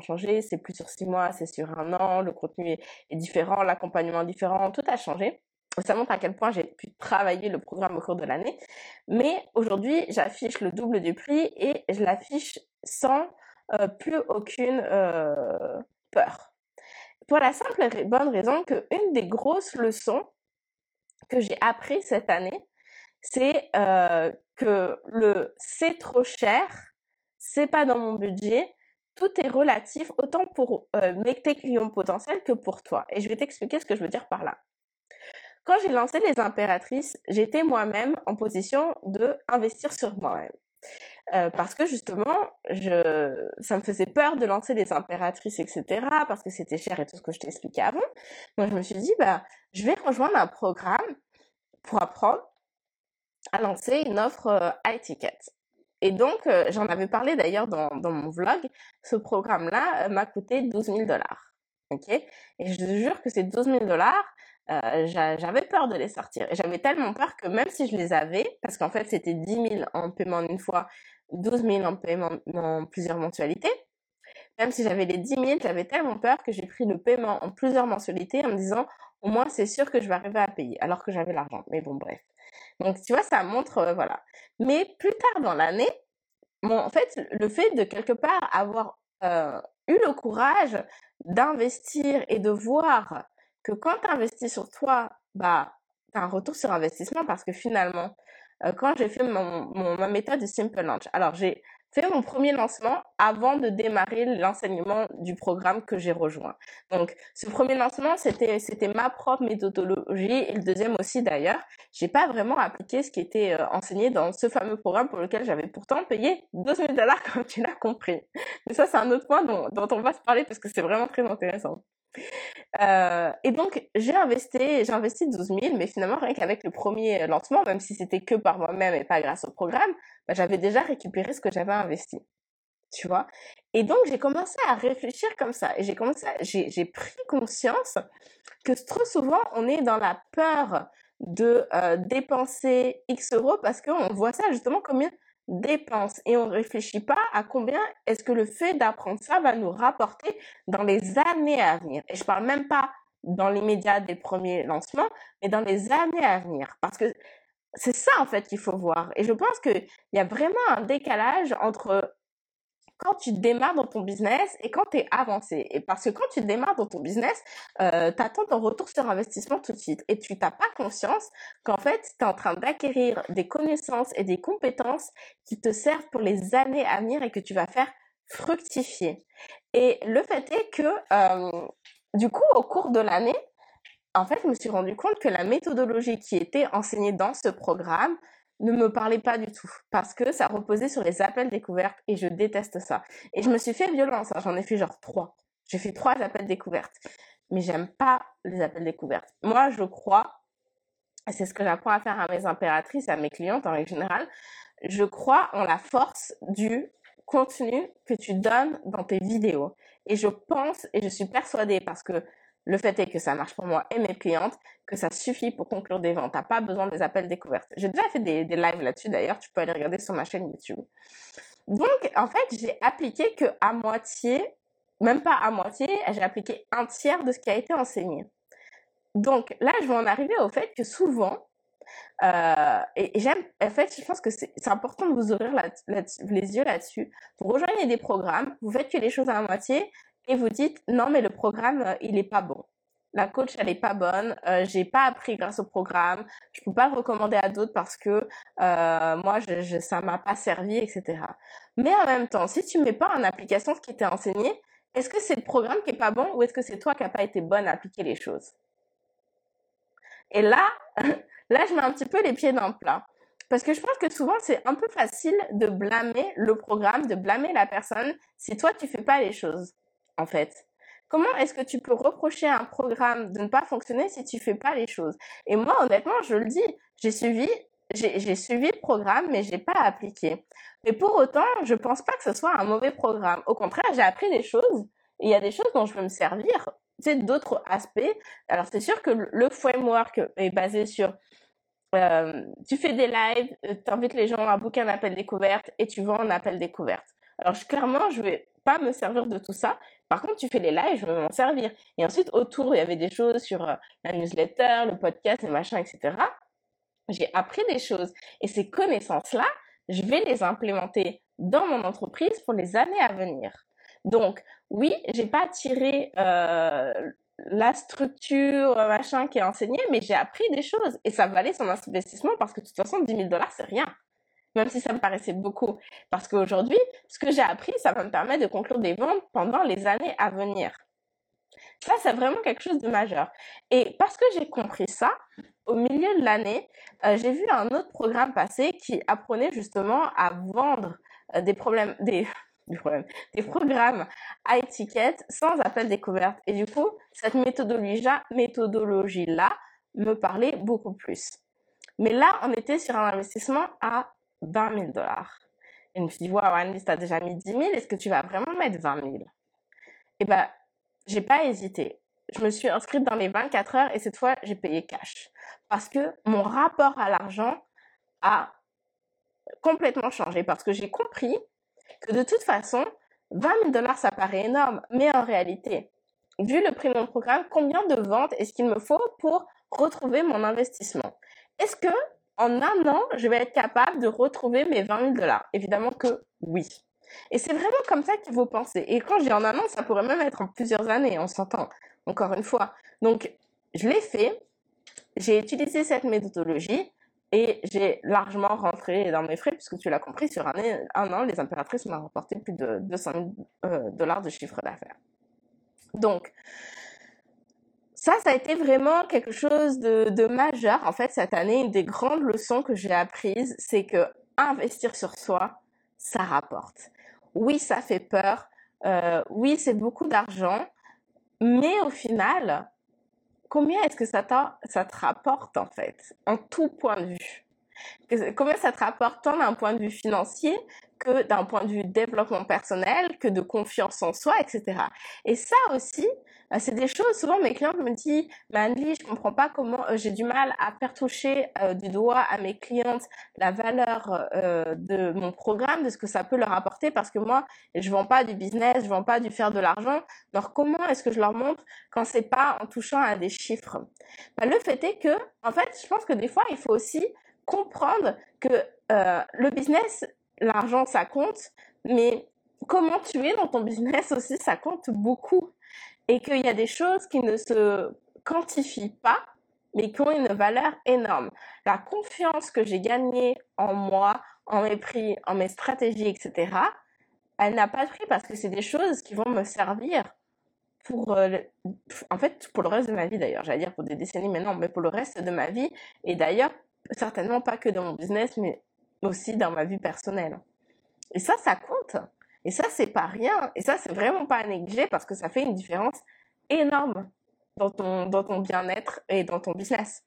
changé. C'est plus sur six mois, c'est sur un an. Le contenu est, différent, l'accompagnement différent. Tout a changé. Ça montre à quel point j'ai pu travailler le programme au cours de l'année. Mais aujourd'hui, j'affiche le double du prix et je l'affiche sans euh, plus aucune euh, peur. Pour la simple et bonne raison que une des grosses leçons que j'ai appris cette année, c'est euh, que le c'est trop cher, c'est pas dans mon budget, tout est relatif autant pour euh, tes clients potentiels que pour toi. Et je vais t'expliquer ce que je veux dire par là. Quand j'ai lancé les impératrices, j'étais moi-même en position de investir sur moi-même. Euh, parce que justement, je, ça me faisait peur de lancer les impératrices, etc., parce que c'était cher et tout ce que je t'ai expliqué avant. Donc je me suis dit, bah, je vais rejoindre un programme pour apprendre a lancé une offre euh, high ticket. Et donc, euh, j'en avais parlé d'ailleurs dans, mon vlog, ce programme-là euh, m'a coûté 12 000 dollars. Ok? Et je te jure que ces 12 000 dollars, j'avais peur de les sortir. J'avais tellement peur que même si je les avais, parce qu'en fait c'était 10 000 en paiement d'une fois, 12 000 en paiement en plusieurs mensualités, même si j'avais les 10 000, j'avais tellement peur que j'ai pris le paiement en plusieurs mensualités en me disant au moins c'est sûr que je vais arriver à payer, alors que j'avais l'argent. Mais bon, bref. Donc, tu vois, ça montre, euh, voilà. Mais plus tard dans l'année, en fait, le fait de quelque part avoir euh, eu le courage d'investir et de voir que quand tu investis sur toi, bah, tu un retour sur investissement parce que finalement, euh, quand j'ai fait mon, ma méthode de Simple Launch, alors j'ai fait mon premier lancement avant de démarrer l'enseignement du programme que j'ai rejoint. Donc, ce premier lancement, c'était, c'était ma propre méthodologie et le deuxième aussi d'ailleurs. J'ai pas vraiment appliqué ce qui était euh, enseigné dans ce fameux programme pour lequel j'avais pourtant payé 12 000 dollars comme tu l'as compris. Mais ça, c'est un autre point dont, dont on va se parler parce que c'est vraiment très intéressant. Euh, et donc, j'ai investi, j'ai investi 12 000, mais finalement, rien qu'avec le premier lancement, même si c'était que par moi-même et pas grâce au programme, bah, j'avais déjà récupéré ce que j'avais investi. Tu vois? Et donc, j'ai commencé à réfléchir comme ça. Et j'ai commencé j'ai, pris conscience que trop souvent, on est dans la peur de euh, dépenser X euros parce qu'on voit ça justement comme dépense et on ne réfléchit pas à combien est-ce que le fait d'apprendre ça va nous rapporter dans les années à venir. Et je parle même pas dans l'immédiat des premiers lancements, mais dans les années à venir. Parce que c'est ça en fait qu'il faut voir. Et je pense qu'il y a vraiment un décalage entre quand tu démarres dans ton business et quand tu es avancé. Et parce que quand tu démarres dans ton business, euh, tu attends ton retour sur investissement tout de suite. Et tu n'as pas conscience qu'en fait, tu es en train d'acquérir des connaissances et des compétences qui te servent pour les années à venir et que tu vas faire fructifier. Et le fait est que, euh, du coup, au cours de l'année, en fait, je me suis rendu compte que la méthodologie qui était enseignée dans ce programme ne me parlait pas du tout parce que ça reposait sur les appels découvertes et je déteste ça. Et je me suis fait violence, hein. j'en ai fait genre trois. J'ai fait trois appels découvertes, mais j'aime pas les appels découvertes. Moi, je crois, et c'est ce que j'apprends à faire à mes impératrices, à mes clientes en général, je crois en la force du contenu que tu donnes dans tes vidéos. Et je pense et je suis persuadée parce que le fait est que ça marche pour moi et mes clientes, que ça suffit pour conclure des ventes. T'as pas besoin des appels découvertes. J'ai déjà fait des, des lives là-dessus d'ailleurs, tu peux aller regarder sur ma chaîne YouTube. Donc, en fait, j'ai appliqué que à moitié, même pas à moitié, j'ai appliqué un tiers de ce qui a été enseigné. Donc là, je vais en arriver au fait que souvent, euh, et, j'aime, en fait, je pense que c'est important de vous ouvrir les yeux là-dessus. Vous rejoignez des programmes, vous faites que les choses à moitié, et vous dites non mais le programme euh, il est pas bon. La coach elle est pas bonne, euh, j'ai pas appris grâce au programme, je peux pas le recommander à d'autres parce que euh, moi je, je, ça m'a pas servi etc. Mais en même temps si tu mets pas en application ce qui t'est enseigné, est-ce que c'est le programme qui est pas bon ou est-ce que c'est toi qui a pas été bonne à appliquer les choses? Et là là je mets un petit peu les pieds dans le plat. Parce que je pense que souvent, c'est un peu facile de blâmer le programme, de blâmer la personne si toi, tu fais pas les choses en fait. Comment est-ce que tu peux reprocher à un programme de ne pas fonctionner si tu fais pas les choses? Et moi, honnêtement, je le dis, j'ai suivi, j'ai suivi le programme, mais j'ai pas appliqué. Mais pour autant, je pense pas que ce soit un mauvais programme. Au contraire, j'ai appris des choses. Il y a des choses dont je veux me servir. Tu sais, d'autres aspects. Alors, c'est sûr que le framework est basé sur euh, tu fais des lives, euh, tu invites les gens à booker un appel découverte et tu vends un appel découverte. Alors, clairement, je vais pas me servir de tout ça. Par contre, tu fais les lives, je vais m'en servir. Et ensuite, autour, il y avait des choses sur euh, la newsletter, le podcast, et machin, etc. J'ai appris des choses. Et ces connaissances-là, je vais les implémenter dans mon entreprise pour les années à venir. Donc, oui, j'ai pas tiré euh, la structure, machin, qui est enseignée, mais j'ai appris des choses. Et ça valait son investissement parce que de toute façon, 10 000 dollars, c'est rien même si ça me paraissait beaucoup. Parce qu'aujourd'hui, ce que j'ai appris, ça va me permettre de conclure des ventes pendant les années à venir. Ça, c'est vraiment quelque chose de majeur. Et parce que j'ai compris ça, au milieu de l'année, euh, j'ai vu un autre programme passer qui apprenait justement à vendre euh, des problèmes, des, des, problèmes, des programmes à étiquette sans appel découverte. Et du coup, cette méthodologie-là méthodologie -là me parlait beaucoup plus. Mais là, on était sur un investissement à 20 000 dollars. Et je me suis dit, waouh, Annelise, t'as déjà mis 10 000, est-ce que tu vas vraiment mettre 20 000 Eh ben, j'ai pas hésité. Je me suis inscrite dans les 24 heures et cette fois, j'ai payé cash. Parce que mon rapport à l'argent a complètement changé. Parce que j'ai compris que de toute façon, 20 000 dollars, ça paraît énorme. Mais en réalité, vu le prix de mon programme, combien de ventes est-ce qu'il me faut pour retrouver mon investissement? Est-ce que en un an, je vais être capable de retrouver mes 20 000 dollars Évidemment que oui. Et c'est vraiment comme ça qu'il faut penser. Et quand j'ai en un an, ça pourrait même être en plusieurs années, on s'entend, encore une fois. Donc, je l'ai fait, j'ai utilisé cette méthodologie, et j'ai largement rentré dans mes frais, puisque tu l'as compris, sur un, un an, les impératrices m'ont rapporté plus de 200 000 euh, dollars de chiffre d'affaires. Donc, ça, ça a été vraiment quelque chose de, de, majeur. En fait, cette année, une des grandes leçons que j'ai apprises, c'est que investir sur soi, ça rapporte. Oui, ça fait peur. Euh, oui, c'est beaucoup d'argent. Mais au final, combien est-ce que ça, ça te rapporte en fait, en tout point de vue? Combien ça te rapporte tant d'un point de vue financier que d'un point de vue développement personnel, que de confiance en soi, etc. Et ça aussi, bah, c'est des choses, souvent mes clients me disent, Anne-Lie, je comprends pas comment euh, j'ai du mal à faire toucher euh, du doigt à mes clientes la valeur euh, de mon programme, de ce que ça peut leur apporter, parce que moi, je vends pas du business, je vends pas du faire de l'argent. Alors comment est-ce que je leur montre quand c'est pas en touchant à des chiffres? Bah, Le fait est que, en fait, je pense que des fois, il faut aussi comprendre que le business, l'argent, ça compte, mais comment tu es dans ton business aussi, ça compte beaucoup et qu'il y a des choses qui ne se quantifient pas, mais qui ont une valeur énorme. La confiance que j'ai gagnée en moi, en mes prix, en mes stratégies, etc., elle n'a pas de prix parce que c'est des choses qui vont me servir pour, euh, en fait, pour le reste de ma vie d'ailleurs. J'allais dire pour des décennies, mais non, mais pour le reste de ma vie. Et d'ailleurs, certainement pas que dans mon business, mais aussi dans ma vie personnelle. Et ça, ça compte. Et ça, c'est pas rien. Et ça, c'est vraiment pas à négliger parce que ça fait une différence énorme dans ton, bien-être et dans ton business.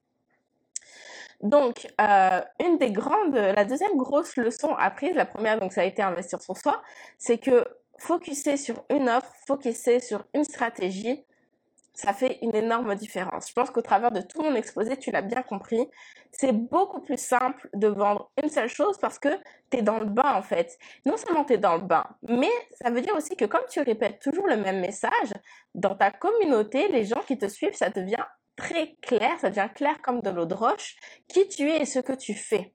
Donc, euh, une des grandes, la deuxième grosse leçon apprise, la première, donc ça a été investir sur soi, c'est que focuser sur une offre, focuser sur une stratégie, ça fait une énorme différence. Je pense qu'au travers de tout mon exposé, tu l'as bien compris, c'est beaucoup plus simple de vendre une seule chose parce que tu es dans le bain en fait. Non seulement tu es dans le bain, mais ça veut dire aussi que comme tu répètes toujours le même message, dans ta communauté, les gens qui te suivent, ça devient très clair, ça devient clair comme de l'eau de roche, qui tu es et ce que tu fais.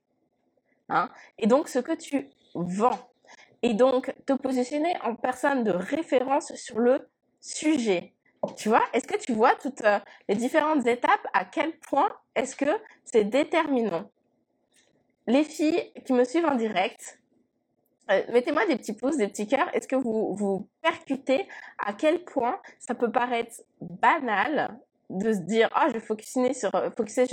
Hein? Et donc ce que tu vends. Et donc te positionner en personne de référence sur le sujet tu vois, est-ce que tu vois toutes euh, les différentes étapes À quel point est-ce que c'est déterminant? Les filles qui me suivent en direct, euh, mettez-moi des petits pouces, des petits cœurs. Est-ce que vous vous percutez à quel point ça peut paraître banal de se dire ah je vais focuser sur euh, focuser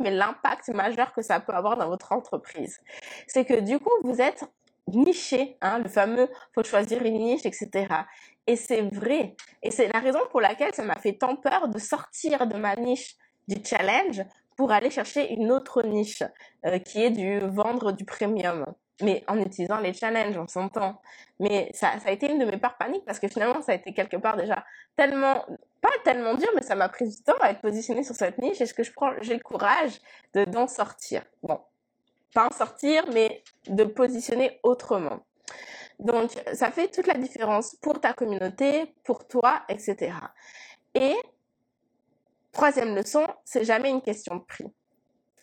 mais l'impact majeur que ça peut avoir dans votre entreprise? C'est que du coup vous êtes niché hein, le fameux faut choisir une niche etc et c'est vrai. Et c'est la raison pour laquelle ça m'a fait tant peur de sortir de ma niche du challenge pour aller chercher une autre niche euh, qui est du vendre du premium. Mais en utilisant les challenges, on s'entend. Mais ça, a été une de mes peurs paniques parce que finalement, ça a été quelque part déjà tellement, pas tellement dur, mais ça m'a pris du temps à être positionnée sur cette niche. Est-ce que je prends, j'ai le courage de, d'en sortir? Bon. Pas en sortir, mais de positionner autrement. Donc, ça fait toute la différence pour ta communauté, pour toi, etc. Et troisième leçon, c'est jamais une question de prix.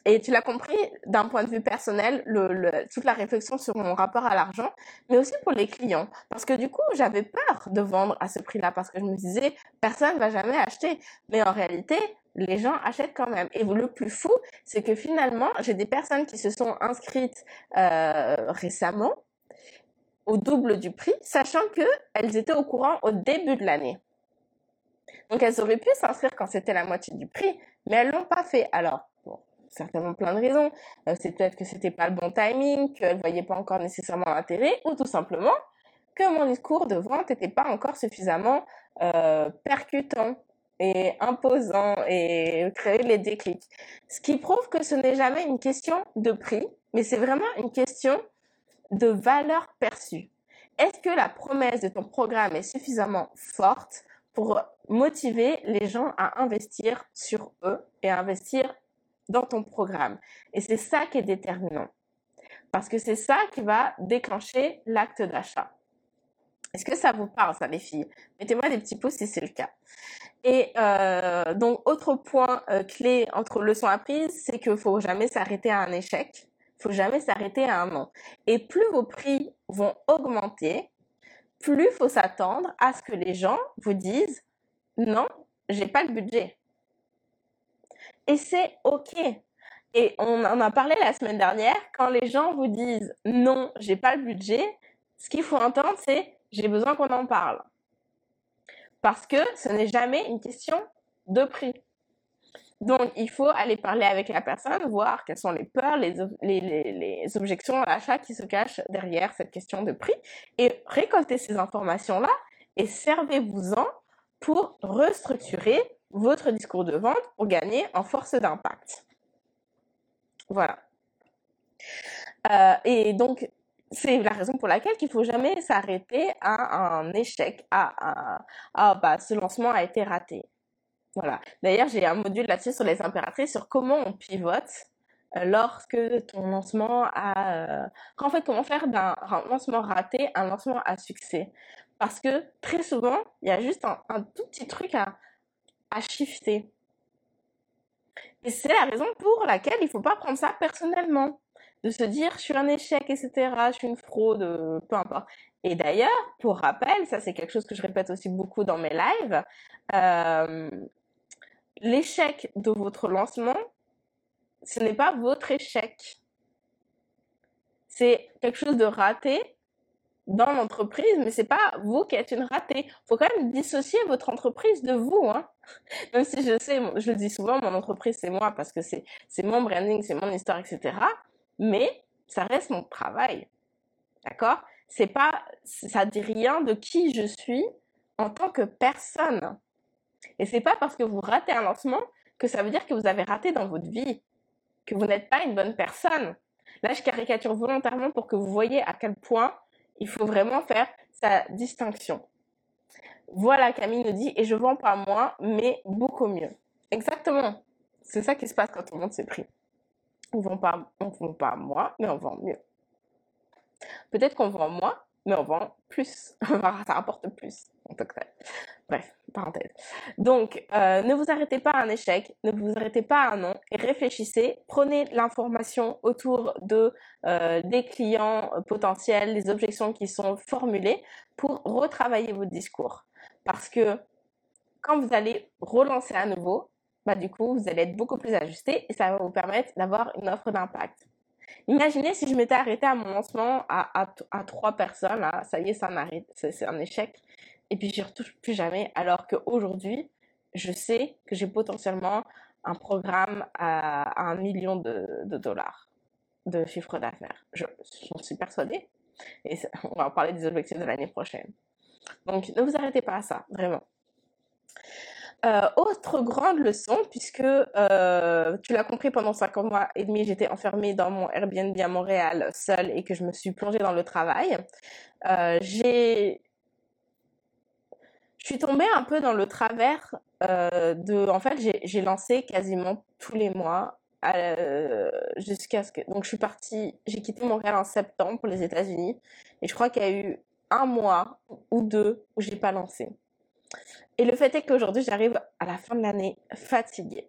Et tu l'as compris d'un point de vue personnel, toute la réflexion sur mon rapport à l'argent, mais aussi pour les clients. Parce que du coup, j'avais peur de vendre à ce prix-là parce que je me disais, personne va jamais acheter. Mais en réalité, les gens achètent quand même. Et le plus fou, c'est que finalement, j'ai des personnes qui se sont inscrites euh, récemment au double du prix, sachant qu'elles étaient au courant au début de l'année. Donc elles auraient pu s'inscrire quand c'était la moitié du prix, mais elles l'ont pas fait. Alors, bon, certainement plein de raisons. Euh, c'est peut-être que c'était pas le bon timing, qu'elles voyaient pas encore nécessairement l'intérêt, ou tout simplement que mon discours de vente n'était pas encore suffisamment euh, percutant et imposant et créer les déclics. Ce qui prouve que ce n'est jamais une question de prix, mais c'est vraiment une question de valeur perçue. Est-ce que la promesse de ton programme est suffisamment forte pour motiver les gens à investir sur eux et investir dans ton programme? Et c'est ça qui est déterminant. Parce que c'est ça qui va déclencher l'acte d'achat. Est-ce que ça vous parle, ça, les filles? Mettez-moi des petits pouces si c'est le cas. Et euh, donc, autre point euh, clé entre leçons apprises, c'est qu'il faut jamais s'arrêter à un échec faut jamais s'arrêter à un an. Et plus vos prix vont augmenter, plus faut s'attendre à ce que les gens vous disent non, j'ai pas le budget. Et c'est ok. Et on en a parlé la semaine dernière, quand les gens vous disent non, j'ai pas le budget, ce qu'il faut entendre, c'est j'ai besoin qu'on en parle. Parce que ce n'est jamais une question de prix. Donc, il faut aller parler avec la personne, voir quelles sont les peurs, les, objections à l'achat qui se cachent derrière cette question de prix et récolter ces informations-là et servez-vous-en pour restructurer votre discours de vente pour gagner en force d'impact. Voilà. Euh, et donc, c'est la raison pour laquelle il faut jamais s'arrêter à un échec, à, à, bah, ce lancement a été raté. Voilà. D'ailleurs, j'ai un module là-dessus sur les impératrices, sur comment on pivote euh, lorsque ton lancement a... Euh, en fait, comment faire d'un lancement raté un lancement à succès. Parce que très souvent, il y a juste un, tout petit truc à, à shifter. Et c'est la raison pour laquelle il ne faut pas prendre ça personnellement. De se dire, je suis un échec, etc., je suis une fraude, euh, peu importe. Et d'ailleurs, pour rappel, ça c'est quelque chose que je répète aussi beaucoup dans mes lives, l'échec de votre lancement, ce n'est pas votre échec. C'est quelque chose de raté dans l'entreprise, mais c'est pas vous qui êtes une ratée. Faut quand même dissocier votre entreprise de vous, hein. Même si je sais, je le dis souvent, mon entreprise c'est moi parce que c'est c'est mon branding, c'est mon histoire, etc. Mais ça reste mon travail, d'accord? C'est pas, ça dit rien de qui je suis en tant que personne. Et c'est pas parce que vous ratez un lancement que ça veut dire que vous avez raté dans votre vie, que vous n'êtes pas une bonne personne. Là, je caricature volontairement pour que vous voyez à quel point il faut vraiment faire sa distinction. Voilà, Camille nous dit, et je vends pas moins, mais beaucoup mieux. Exactement. C'est ça qui se passe quand on monte ses prix. On vend pas, on vend pas moins, mais on vend mieux. Peut-être qu'on vend moins, mais on vend plus. ça rapporte plus en tant que Bref, parenthèse. Donc, euh, ne vous arrêtez pas à un échec, ne vous arrêtez pas à un non et réfléchissez. Prenez l'information autour de euh, des clients potentiels, les objections qui sont formulées pour retravailler votre discours. Parce que quand vous allez relancer à nouveau, bah du coup, vous allez être beaucoup plus ajusté et ça va vous permettre d'avoir une offre d'impact. Imaginez si je m'étais arrêtée à mon lancement à, à, trois personnes, ça y est, c'est un échec et puis je ne retouche plus jamais. Alors qu'aujourd'hui, je sais que j'ai potentiellement un programme à, un million de, dollars de chiffre d'affaires. J'en suis persuadée. Et on va en parler des objectifs de l'année prochaine. Donc ne vous arrêtez pas à ça, vraiment. Euh, autre grande leçon, puisque euh, tu l'as compris, pendant 5 mois et demi, j'étais enfermée dans mon Airbnb à Montréal seule et que je me suis plongée dans le travail. Euh, j'ai je suis tombée un peu dans le travers euh, de. En fait, j'ai lancé quasiment tous les mois euh, jusqu'à ce que. Donc, je suis partie. J'ai quitté Montréal en septembre pour les États-Unis et je crois qu'il y a eu un mois ou deux où j'ai pas lancé. Et le fait est qu'aujourd'hui, j'arrive à la fin de l'année fatiguée.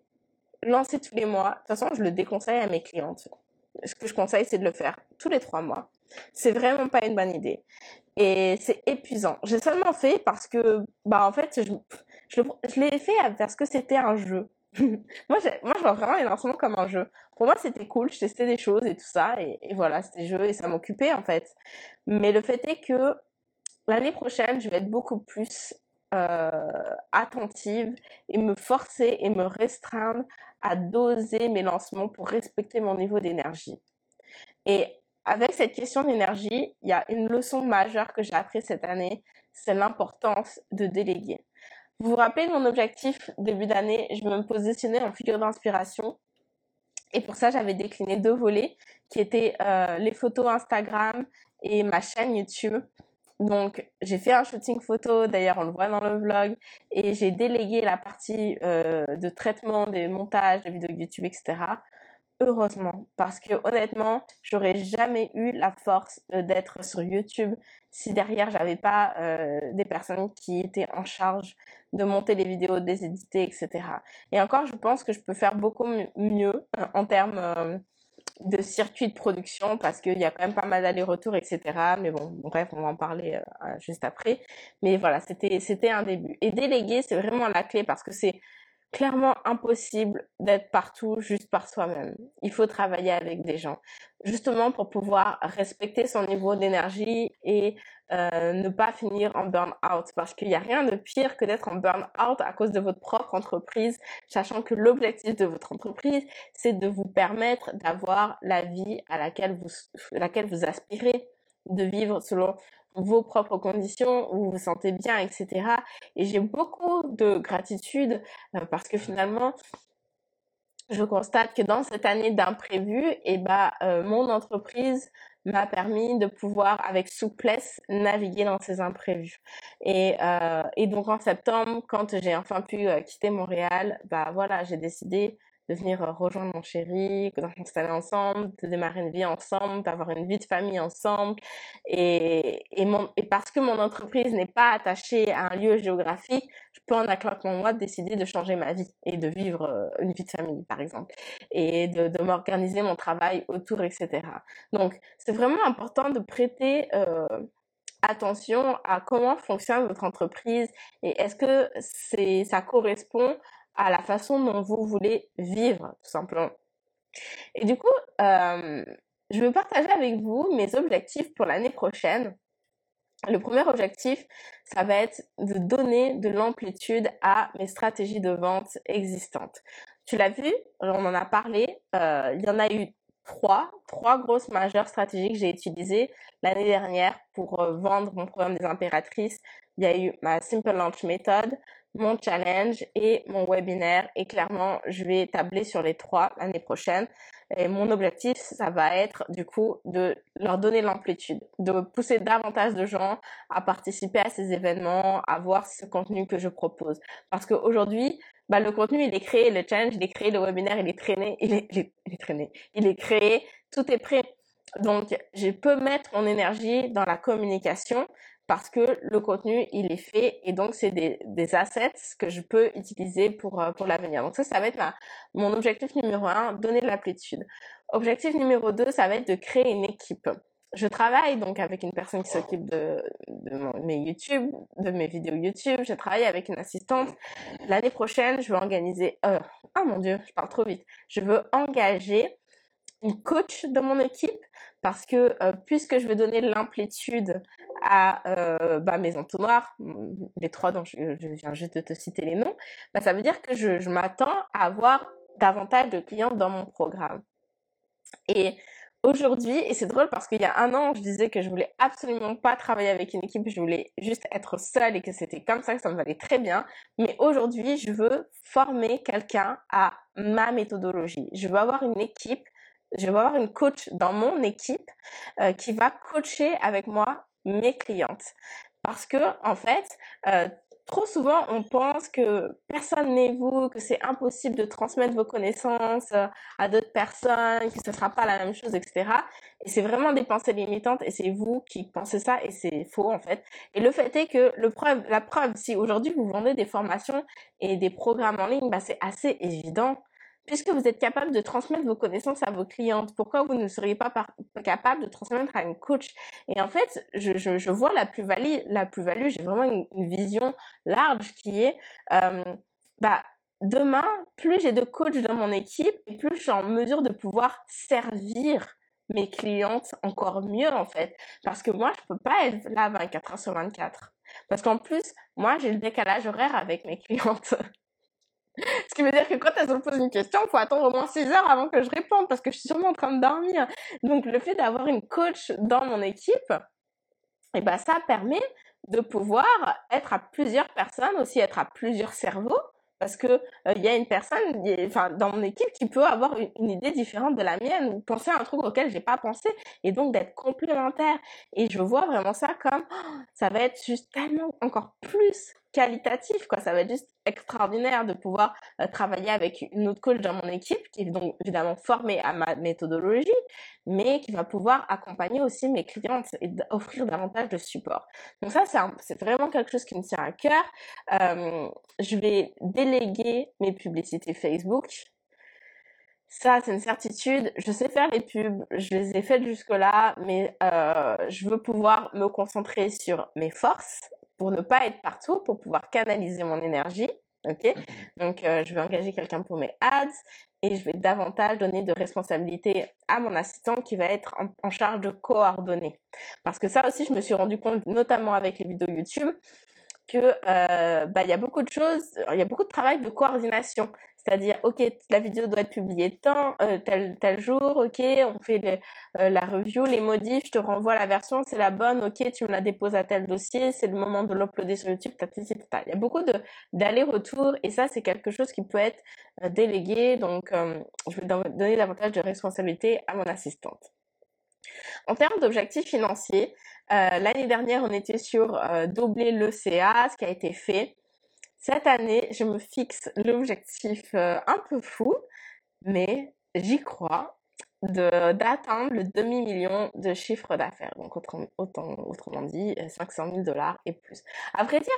Lancer tous les mois, de toute façon, je le déconseille à mes clientes. Ce que je conseille, c'est de le faire tous les trois mois. C'est vraiment pas une bonne idée. Et c'est épuisant. J'ai seulement fait parce que, bah, en fait, je, je, l'ai fait parce que c'était un jeu. moi, moi, je vois vraiment les lancements comme un jeu. Pour moi, c'était cool, je testais des choses et tout ça, et, et voilà, c'était jeu et ça m'occupait en fait. Mais le fait est que l'année prochaine, je vais être beaucoup plus euh, attentive et me forcer et me restreindre à doser mes lancements pour respecter mon niveau d'énergie. Et avec cette question d'énergie, il y a une leçon majeure que j'ai appris cette année, c'est l'importance de déléguer. Vous vous rappelez mon objectif début d'année, je me positionnais en figure d'inspiration. Et pour ça, j'avais décliné deux volets qui étaient euh, les photos Instagram et ma chaîne YouTube. Donc, j'ai fait un shooting photo, d'ailleurs on le voit dans le vlog, et j'ai délégué la partie euh, de traitement des montages, des vidéos YouTube, etc heureusement parce que honnêtement j'aurais jamais eu la force euh, d'être sur YouTube si derrière j'avais pas euh, des personnes qui étaient en charge de monter les vidéos, de les éditer, etc. Et encore, je pense que je peux faire beaucoup mieux euh, en termes de circuit de production parce qu'il y a quand même pas mal d'allers-retours, etc. Mais bon, bref, on va en parler juste après. Mais voilà, c'était c'était un début. Et déléguer, c'est vraiment la clé parce que c'est clairement impossible d'être partout juste par soi-même. Il faut travailler avec des gens, justement pour pouvoir respecter son niveau d'énergie et euh, ne pas finir en burn-out. Parce qu'il n'y a rien de pire que d'être en burn-out à cause de votre propre entreprise, sachant que l'objectif de votre entreprise, c'est de vous permettre d'avoir la vie à laquelle vous, laquelle vous aspirez de vivre selon vos propres conditions, où vous vous sentez bien, etc. Et j'ai beaucoup de gratitude euh, parce que finalement, je constate que dans cette année d'imprévu, eh ben, euh, mon entreprise m'a permis de pouvoir avec souplesse naviguer dans ces imprévus. Et, euh, et donc en septembre, quand j'ai enfin pu quitter Montréal, bah voilà, j'ai décidé de venir euh, rejoindre mon chéri, de s'installer ensemble, de démarrer une vie ensemble, d'avoir une vie de famille ensemble. Et, et, parce que mon entreprise n'est pas attachée à un lieu géographique, je peux en claquement moi décider de changer ma vie et de vivre euh, une vie de famille, par exemple, et de, de m'organiser mon travail autour, etc. Donc, c'est vraiment important de prêter euh, attention à comment fonctionne votre entreprise et est-ce que c'est ça correspond à la façon dont vous voulez vivre, tout simplement. Et du coup, euh, je vais partager avec vous mes objectifs pour l'année prochaine. Le premier objectif, ça va être de donner de l'amplitude à mes stratégies de vente existantes. Tu l'as vu, on en a parlé, euh, il y en a eu trois, trois grosses majeures stratégies que j'ai utilisées l'année dernière pour euh, vendre mon programme des impératrices. Il y a eu ma Simple Launch Method, mon challenge et mon webinaire. Et clairement, je vais tabler sur les trois l'année prochaine. Et mon objectif, ça va être du coup de leur donner l'amplitude, de pousser davantage de gens à participer à ces événements, à voir ce contenu que je propose. Parce qu'aujourd'hui, bah, le contenu, il est créé, le challenge, il est créé, le webinaire, il est traîné, il est, il est, il est traîné, il est créé, tout est prêt. Donc, je peux mettre mon énergie dans la communication, parce que le contenu, il est fait et donc c'est des, des assets que je peux utiliser pour, euh, pour l'avenir. Donc ça, ça va être ma, mon objectif numéro un, donner de l'amplitude. Objectif numéro deux, ça va être de créer une équipe. Je travaille donc avec une personne qui s'occupe de, de mes YouTube, de mes vidéos YouTube. Je travaille avec une assistante. L'année prochaine, je veux organiser... Euh, oh mon Dieu, je parle trop vite. Je veux engager une coach dans mon équipe parce que euh, puisque je vais donner l'amplitude à euh, bah, mes entonnoirs, les trois dont je, viens juste de te citer les noms, bah, ça veut dire que je, je m'attends à avoir davantage de clients dans mon programme. Et aujourd'hui, et c'est drôle parce qu'il y a un an, je disais que je voulais absolument pas travailler avec une équipe, je voulais juste être seule et que c'était comme ça que ça me valait très bien. Mais aujourd'hui, je veux former quelqu'un à ma méthodologie. Je veux avoir une équipe je vais avoir une coach dans mon équipe euh, qui va coacher avec moi mes clientes. Parce que, en fait, euh, trop souvent, on pense que personne n'est vous, que c'est impossible de transmettre vos connaissances euh, à d'autres personnes, que ce sera pas la même chose, etc. Et c'est vraiment des pensées limitantes et c'est vous qui pensez ça et c'est faux, en fait. Et le fait est que le preuve, la preuve, si aujourd'hui vous vendez des formations et des programmes en ligne, bah, c'est assez évident puisque vous êtes capable de transmettre vos connaissances à vos clientes, pourquoi vous ne seriez pas capable de transmettre à une coach? Et en fait, je, vois la plus-value, la plus-value, j'ai vraiment une, vision large qui est, euh, bah, demain, plus j'ai de coachs dans mon équipe, plus je suis en mesure de pouvoir servir mes clientes encore mieux en fait. Parce que moi, je peux pas être là 24 heures sur 24. Parce qu'en plus, moi, j'ai le décalage horaire avec mes clientes. Ce qui veut dire que quand elles me posent une question, il faut attendre au moins 6 heures avant que je réponde parce que je suis sûrement en train de dormir. Donc le fait d'avoir une coach dans mon équipe, et eh ben, ça permet de pouvoir être à plusieurs personnes, aussi être à plusieurs cerveaux, parce que euh, il y a une personne, enfin dans mon équipe, qui peut avoir une, idée différente de la mienne ou penser à un truc auquel j'ai pas pensé, et donc d'être complémentaire. Et je vois vraiment ça comme oh, ça va être juste tellement encore plus qualitatif, quoi. Ça va être juste extraordinaire de pouvoir euh, travailler avec une autre coach dans mon équipe, qui est donc évidemment formée à ma méthodologie, mais qui va pouvoir accompagner aussi mes clientes et offrir davantage de support. Donc ça, c'est vraiment quelque chose qui me tient à cœur. Euh, je vais déléguer mes publicités Facebook. Ça, c'est une certitude. Je sais faire les pubs, je les ai faites jusque-là, mais euh, je veux pouvoir me concentrer sur mes forces pour ne pas être partout, pour pouvoir canaliser mon énergie. Ok? Donc, euh, je vais engager quelqu'un pour mes ads et je vais davantage donner de responsabilité à mon assistant qui va être en, charge de coordonner. Parce que ça aussi, je me suis rendu compte, notamment avec les vidéos YouTube, que euh, bah, il y a beaucoup de choses, il y a beaucoup de travail de coordination. C'est-à-dire, ok, la vidéo doit être publiée tant, euh, tel, jour, ok, on fait euh, la review, les modifs, je te renvoie la version, c'est la bonne, ok, tu me la déposes à tel dossier, c'est le moment de l'uploader sur YouTube, etc. Il y a beaucoup d'aller-retour et ça, c'est quelque chose qui peut être euh, délégué. Donc, je vais donner davantage de responsabilité à mon assistante. En termes d'objectifs financiers, l'année dernière, on était sur doubler le CA, ce qui a été fait. Cette année, je me fixe l'objectif euh, un peu fou, mais j'y crois, d'atteindre le demi-million de chiffre d'affaires. Donc, autrement, autrement dit, 500 euh, 000 dollars et plus. À vrai dire,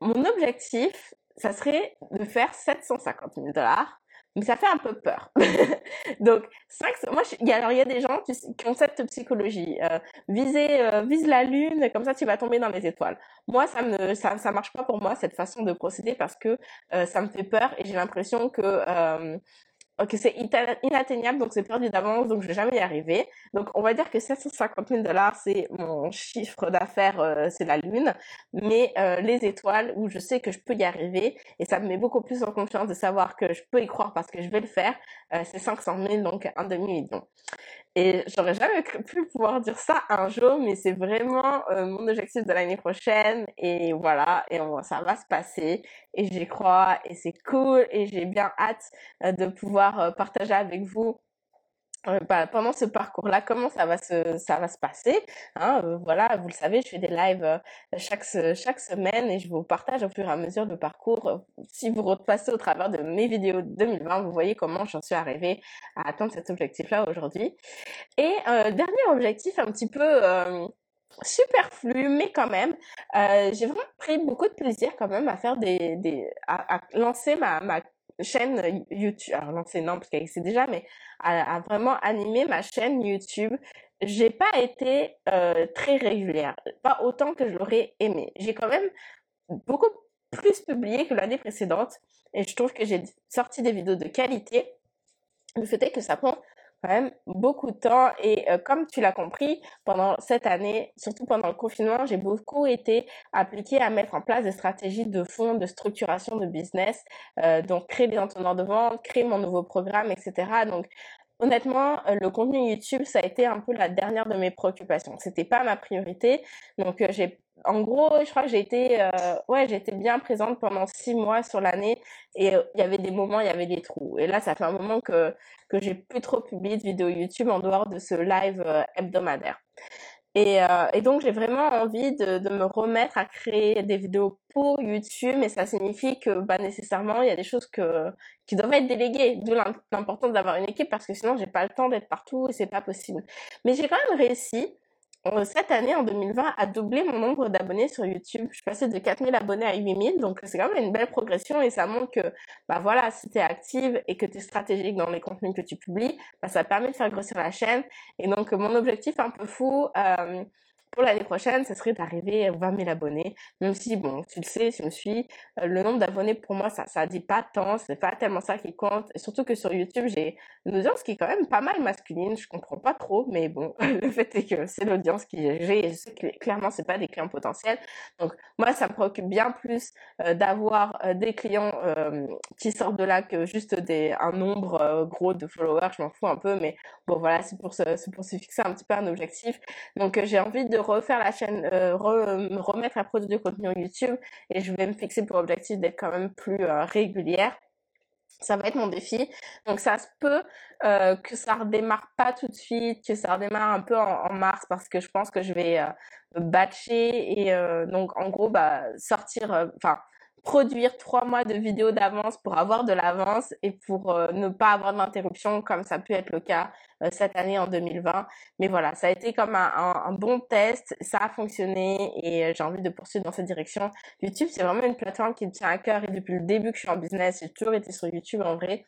mon objectif, ça serait de faire 750 000 dollars mais ça fait un peu peur. Donc, 5, moi, a, alors, il y a des gens qui, ont cette psychologie. Euh, viser, euh, vise la lune, comme ça, tu vas tomber dans les étoiles. Moi, ça ne ça, ça marche pas pour moi, cette façon de procéder, parce que euh, ça me fait peur et j'ai l'impression que euh, Ok, c'est inatteignable, donc c'est perdu d'avance, donc je vais jamais y arriver. Donc on va dire que 750 000 dollars, c'est mon chiffre d'affaires, euh, c'est la lune. Mais euh, les étoiles, où je sais que je peux y arriver, et ça me met beaucoup plus en confiance de savoir que je peux y croire parce que je vais le faire, euh, c'est 500 000, donc un demi-million. Et j'aurais jamais pu pouvoir dire ça un jour, mais c'est vraiment mon objectif de l'année prochaine. Et voilà, et ça va se passer. Et j'y crois, et c'est cool. Et j'ai bien hâte de pouvoir euh, partager avec vous euh, bah, pendant ce parcours-là, comment ça va se, passer. Hein, euh, voilà, vous le savez, je fais des lives chaque, semaine et je vous partage au fur et à mesure le parcours. Si vous repassez au travers de mes vidéos 2020, vous voyez comment j'en suis arrivée à atteindre cet objectif-là aujourd'hui. Et dernier objectif un petit peu superflu, mais quand même, j'ai vraiment pris beaucoup de plaisir quand même à faire des, lancer ma chaîne YouTube, alors non c'est non parce qu'elle existe déjà, mais à, vraiment animer ma chaîne YouTube, j'ai pas été euh, très régulière, pas autant que je l'aurais aimé. J'ai quand même beaucoup plus publié que l'année précédente et je trouve que j'ai sorti des vidéos de qualité. Le fait est que ça prend quand même beaucoup de temps et euh, comme tu l'as compris, pendant cette année, surtout pendant le confinement, j'ai beaucoup été appliquée à mettre en place des stratégies de fond, de structuration de business, euh, donc créer des entonnoirs de vente, créer mon nouveau programme, etc. Donc honnêtement, euh, le contenu YouTube, ça a été un peu la dernière de mes préoccupations. C'était pas ma priorité, donc j'ai en gros, je crois que j'ai été, euh, ouais, j'étais bien présente pendant six mois sur l'année et euh, il y avait des moments, il y avait des trous. Et là, ça fait un moment que que j'ai plus trop publié de vidéos YouTube en dehors de ce live euh, hebdomadaire. Et, et donc, j'ai vraiment envie de, de me remettre à créer des vidéos pour YouTube, mais ça signifie que bah, nécessairement, il y a des choses que, qui doivent être déléguées, d'où l'importance d'avoir une équipe, parce que sinon, j'ai pas le temps d'être partout et c'est pas possible. Mais j'ai quand même réussi euh, cette année, en 2020, a doublé mon nombre d'abonnés sur YouTube. Je suis passée de 4000 abonnés à 8000, donc c'est quand même une belle progression et ça montre que, bah voilà, si tu es active et que tu es stratégique dans les contenus que tu publies, bah, ça permet de faire grossir la chaîne. Et donc, mon objectif un peu fou, euh, pour l'année prochaine, ce serait d'arriver à 20 000 abonnés. Même si, bon, tu le sais, tu me suis, euh, le nombre d'abonnés pour moi, ça, ça dit pas tant, c'est pas tellement ça qui compte. Surtout que sur YouTube, j'ai une audience qui est quand même pas mal masculine. Je comprends pas trop, mais bon, le fait est que c'est l'audience qui j'ai et je sais que clairement, c'est pas des clients potentiels. Donc, moi, ça me préoccupe bien plus euh, d'avoir euh, des clients qui sortent de là que juste des, un nombre gros de followers. Je m'en fous un peu, mais bon, voilà, c'est pour pour se fixer un petit peu un objectif. Donc, j'ai envie de refaire la chaîne, euh, me remettre à produire du contenu YouTube et je vais me fixer pour objectif d'être quand même plus euh, régulière. Ça va être mon défi. Donc ça se peut euh, que ça redémarre pas tout de suite, que ça redémarre un peu en, mars parce que je pense que je vais batcher et donc en gros bah sortir, enfin produire trois mois de vidéos d'avance pour avoir de l'avance et pour euh, ne pas avoir d'interruption comme ça peut être le cas euh, cette année en 2020. Mais voilà, ça a été comme un, bon test, ça a fonctionné et euh, j'ai envie de poursuivre dans cette direction. YouTube, c'est vraiment une plateforme qui me tient à cœur et depuis le début que je suis en business, j'ai toujours été sur YouTube en vrai.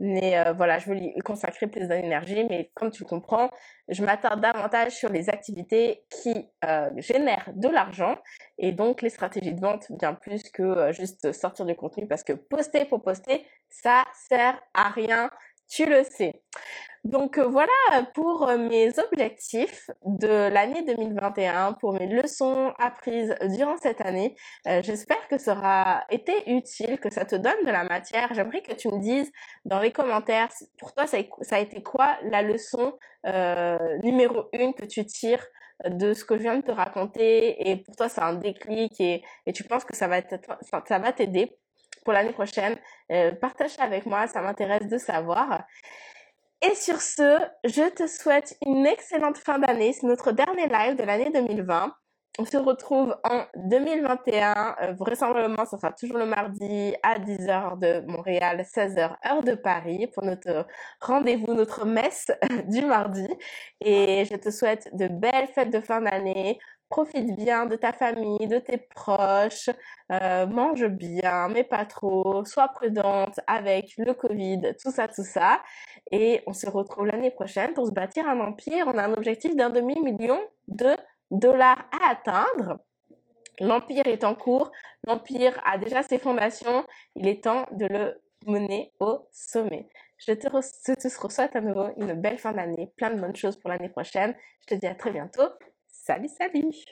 Mais euh, voilà, je veux consacrer plus d'énergie. Mais comme tu comprends, je m'attarde davantage sur les activités qui euh, génèrent de l'argent et donc les stratégies de vente bien plus que euh, juste sortir du contenu parce que poster pour poster, ça sert à rien. Tu le sais. Donc euh, voilà pour euh, mes objectifs de l'année 2021, pour mes leçons apprises durant cette année. Euh, j'espère que ça aura été utile, que ça te donne de la matière. J'aimerais que tu me dises dans les commentaires, pour toi, ça a été quoi la leçon numéro une que tu tires de ce que je viens de te raconter? Et pour toi c'est un déclic et, tu penses que ça va ça va t'aider pour l'année prochaine? partage avec moi, ça m'intéresse de savoir. Et sur ce, je te souhaite une excellente fin d'année. C'est notre dernier live de l'année 2020. On se retrouve en 2021. Euh, vraisemblablement, ce sera toujours le mardi à 10h de Montréal, 16h heure de Paris pour notre rendez-vous, notre messe du mardi. Et je te souhaite de belles fêtes de fin d'année. Profite bien de ta famille, de tes proches, euh, mange bien, mais pas trop, sois prudente avec le Covid, tout ça, tout ça. Et on se retrouve l'année prochaine pour se bâtir un empire. On a un objectif d'un demi-million de dollars à atteindre. L'empire est en cours, l'empire a déjà ses fondations, il est temps de le mener au sommet. Je te, je te souhaite à nouveau une belle fin d'année, plein de bonnes choses pour l'année prochaine. Je te dis à très bientôt. Salut, salut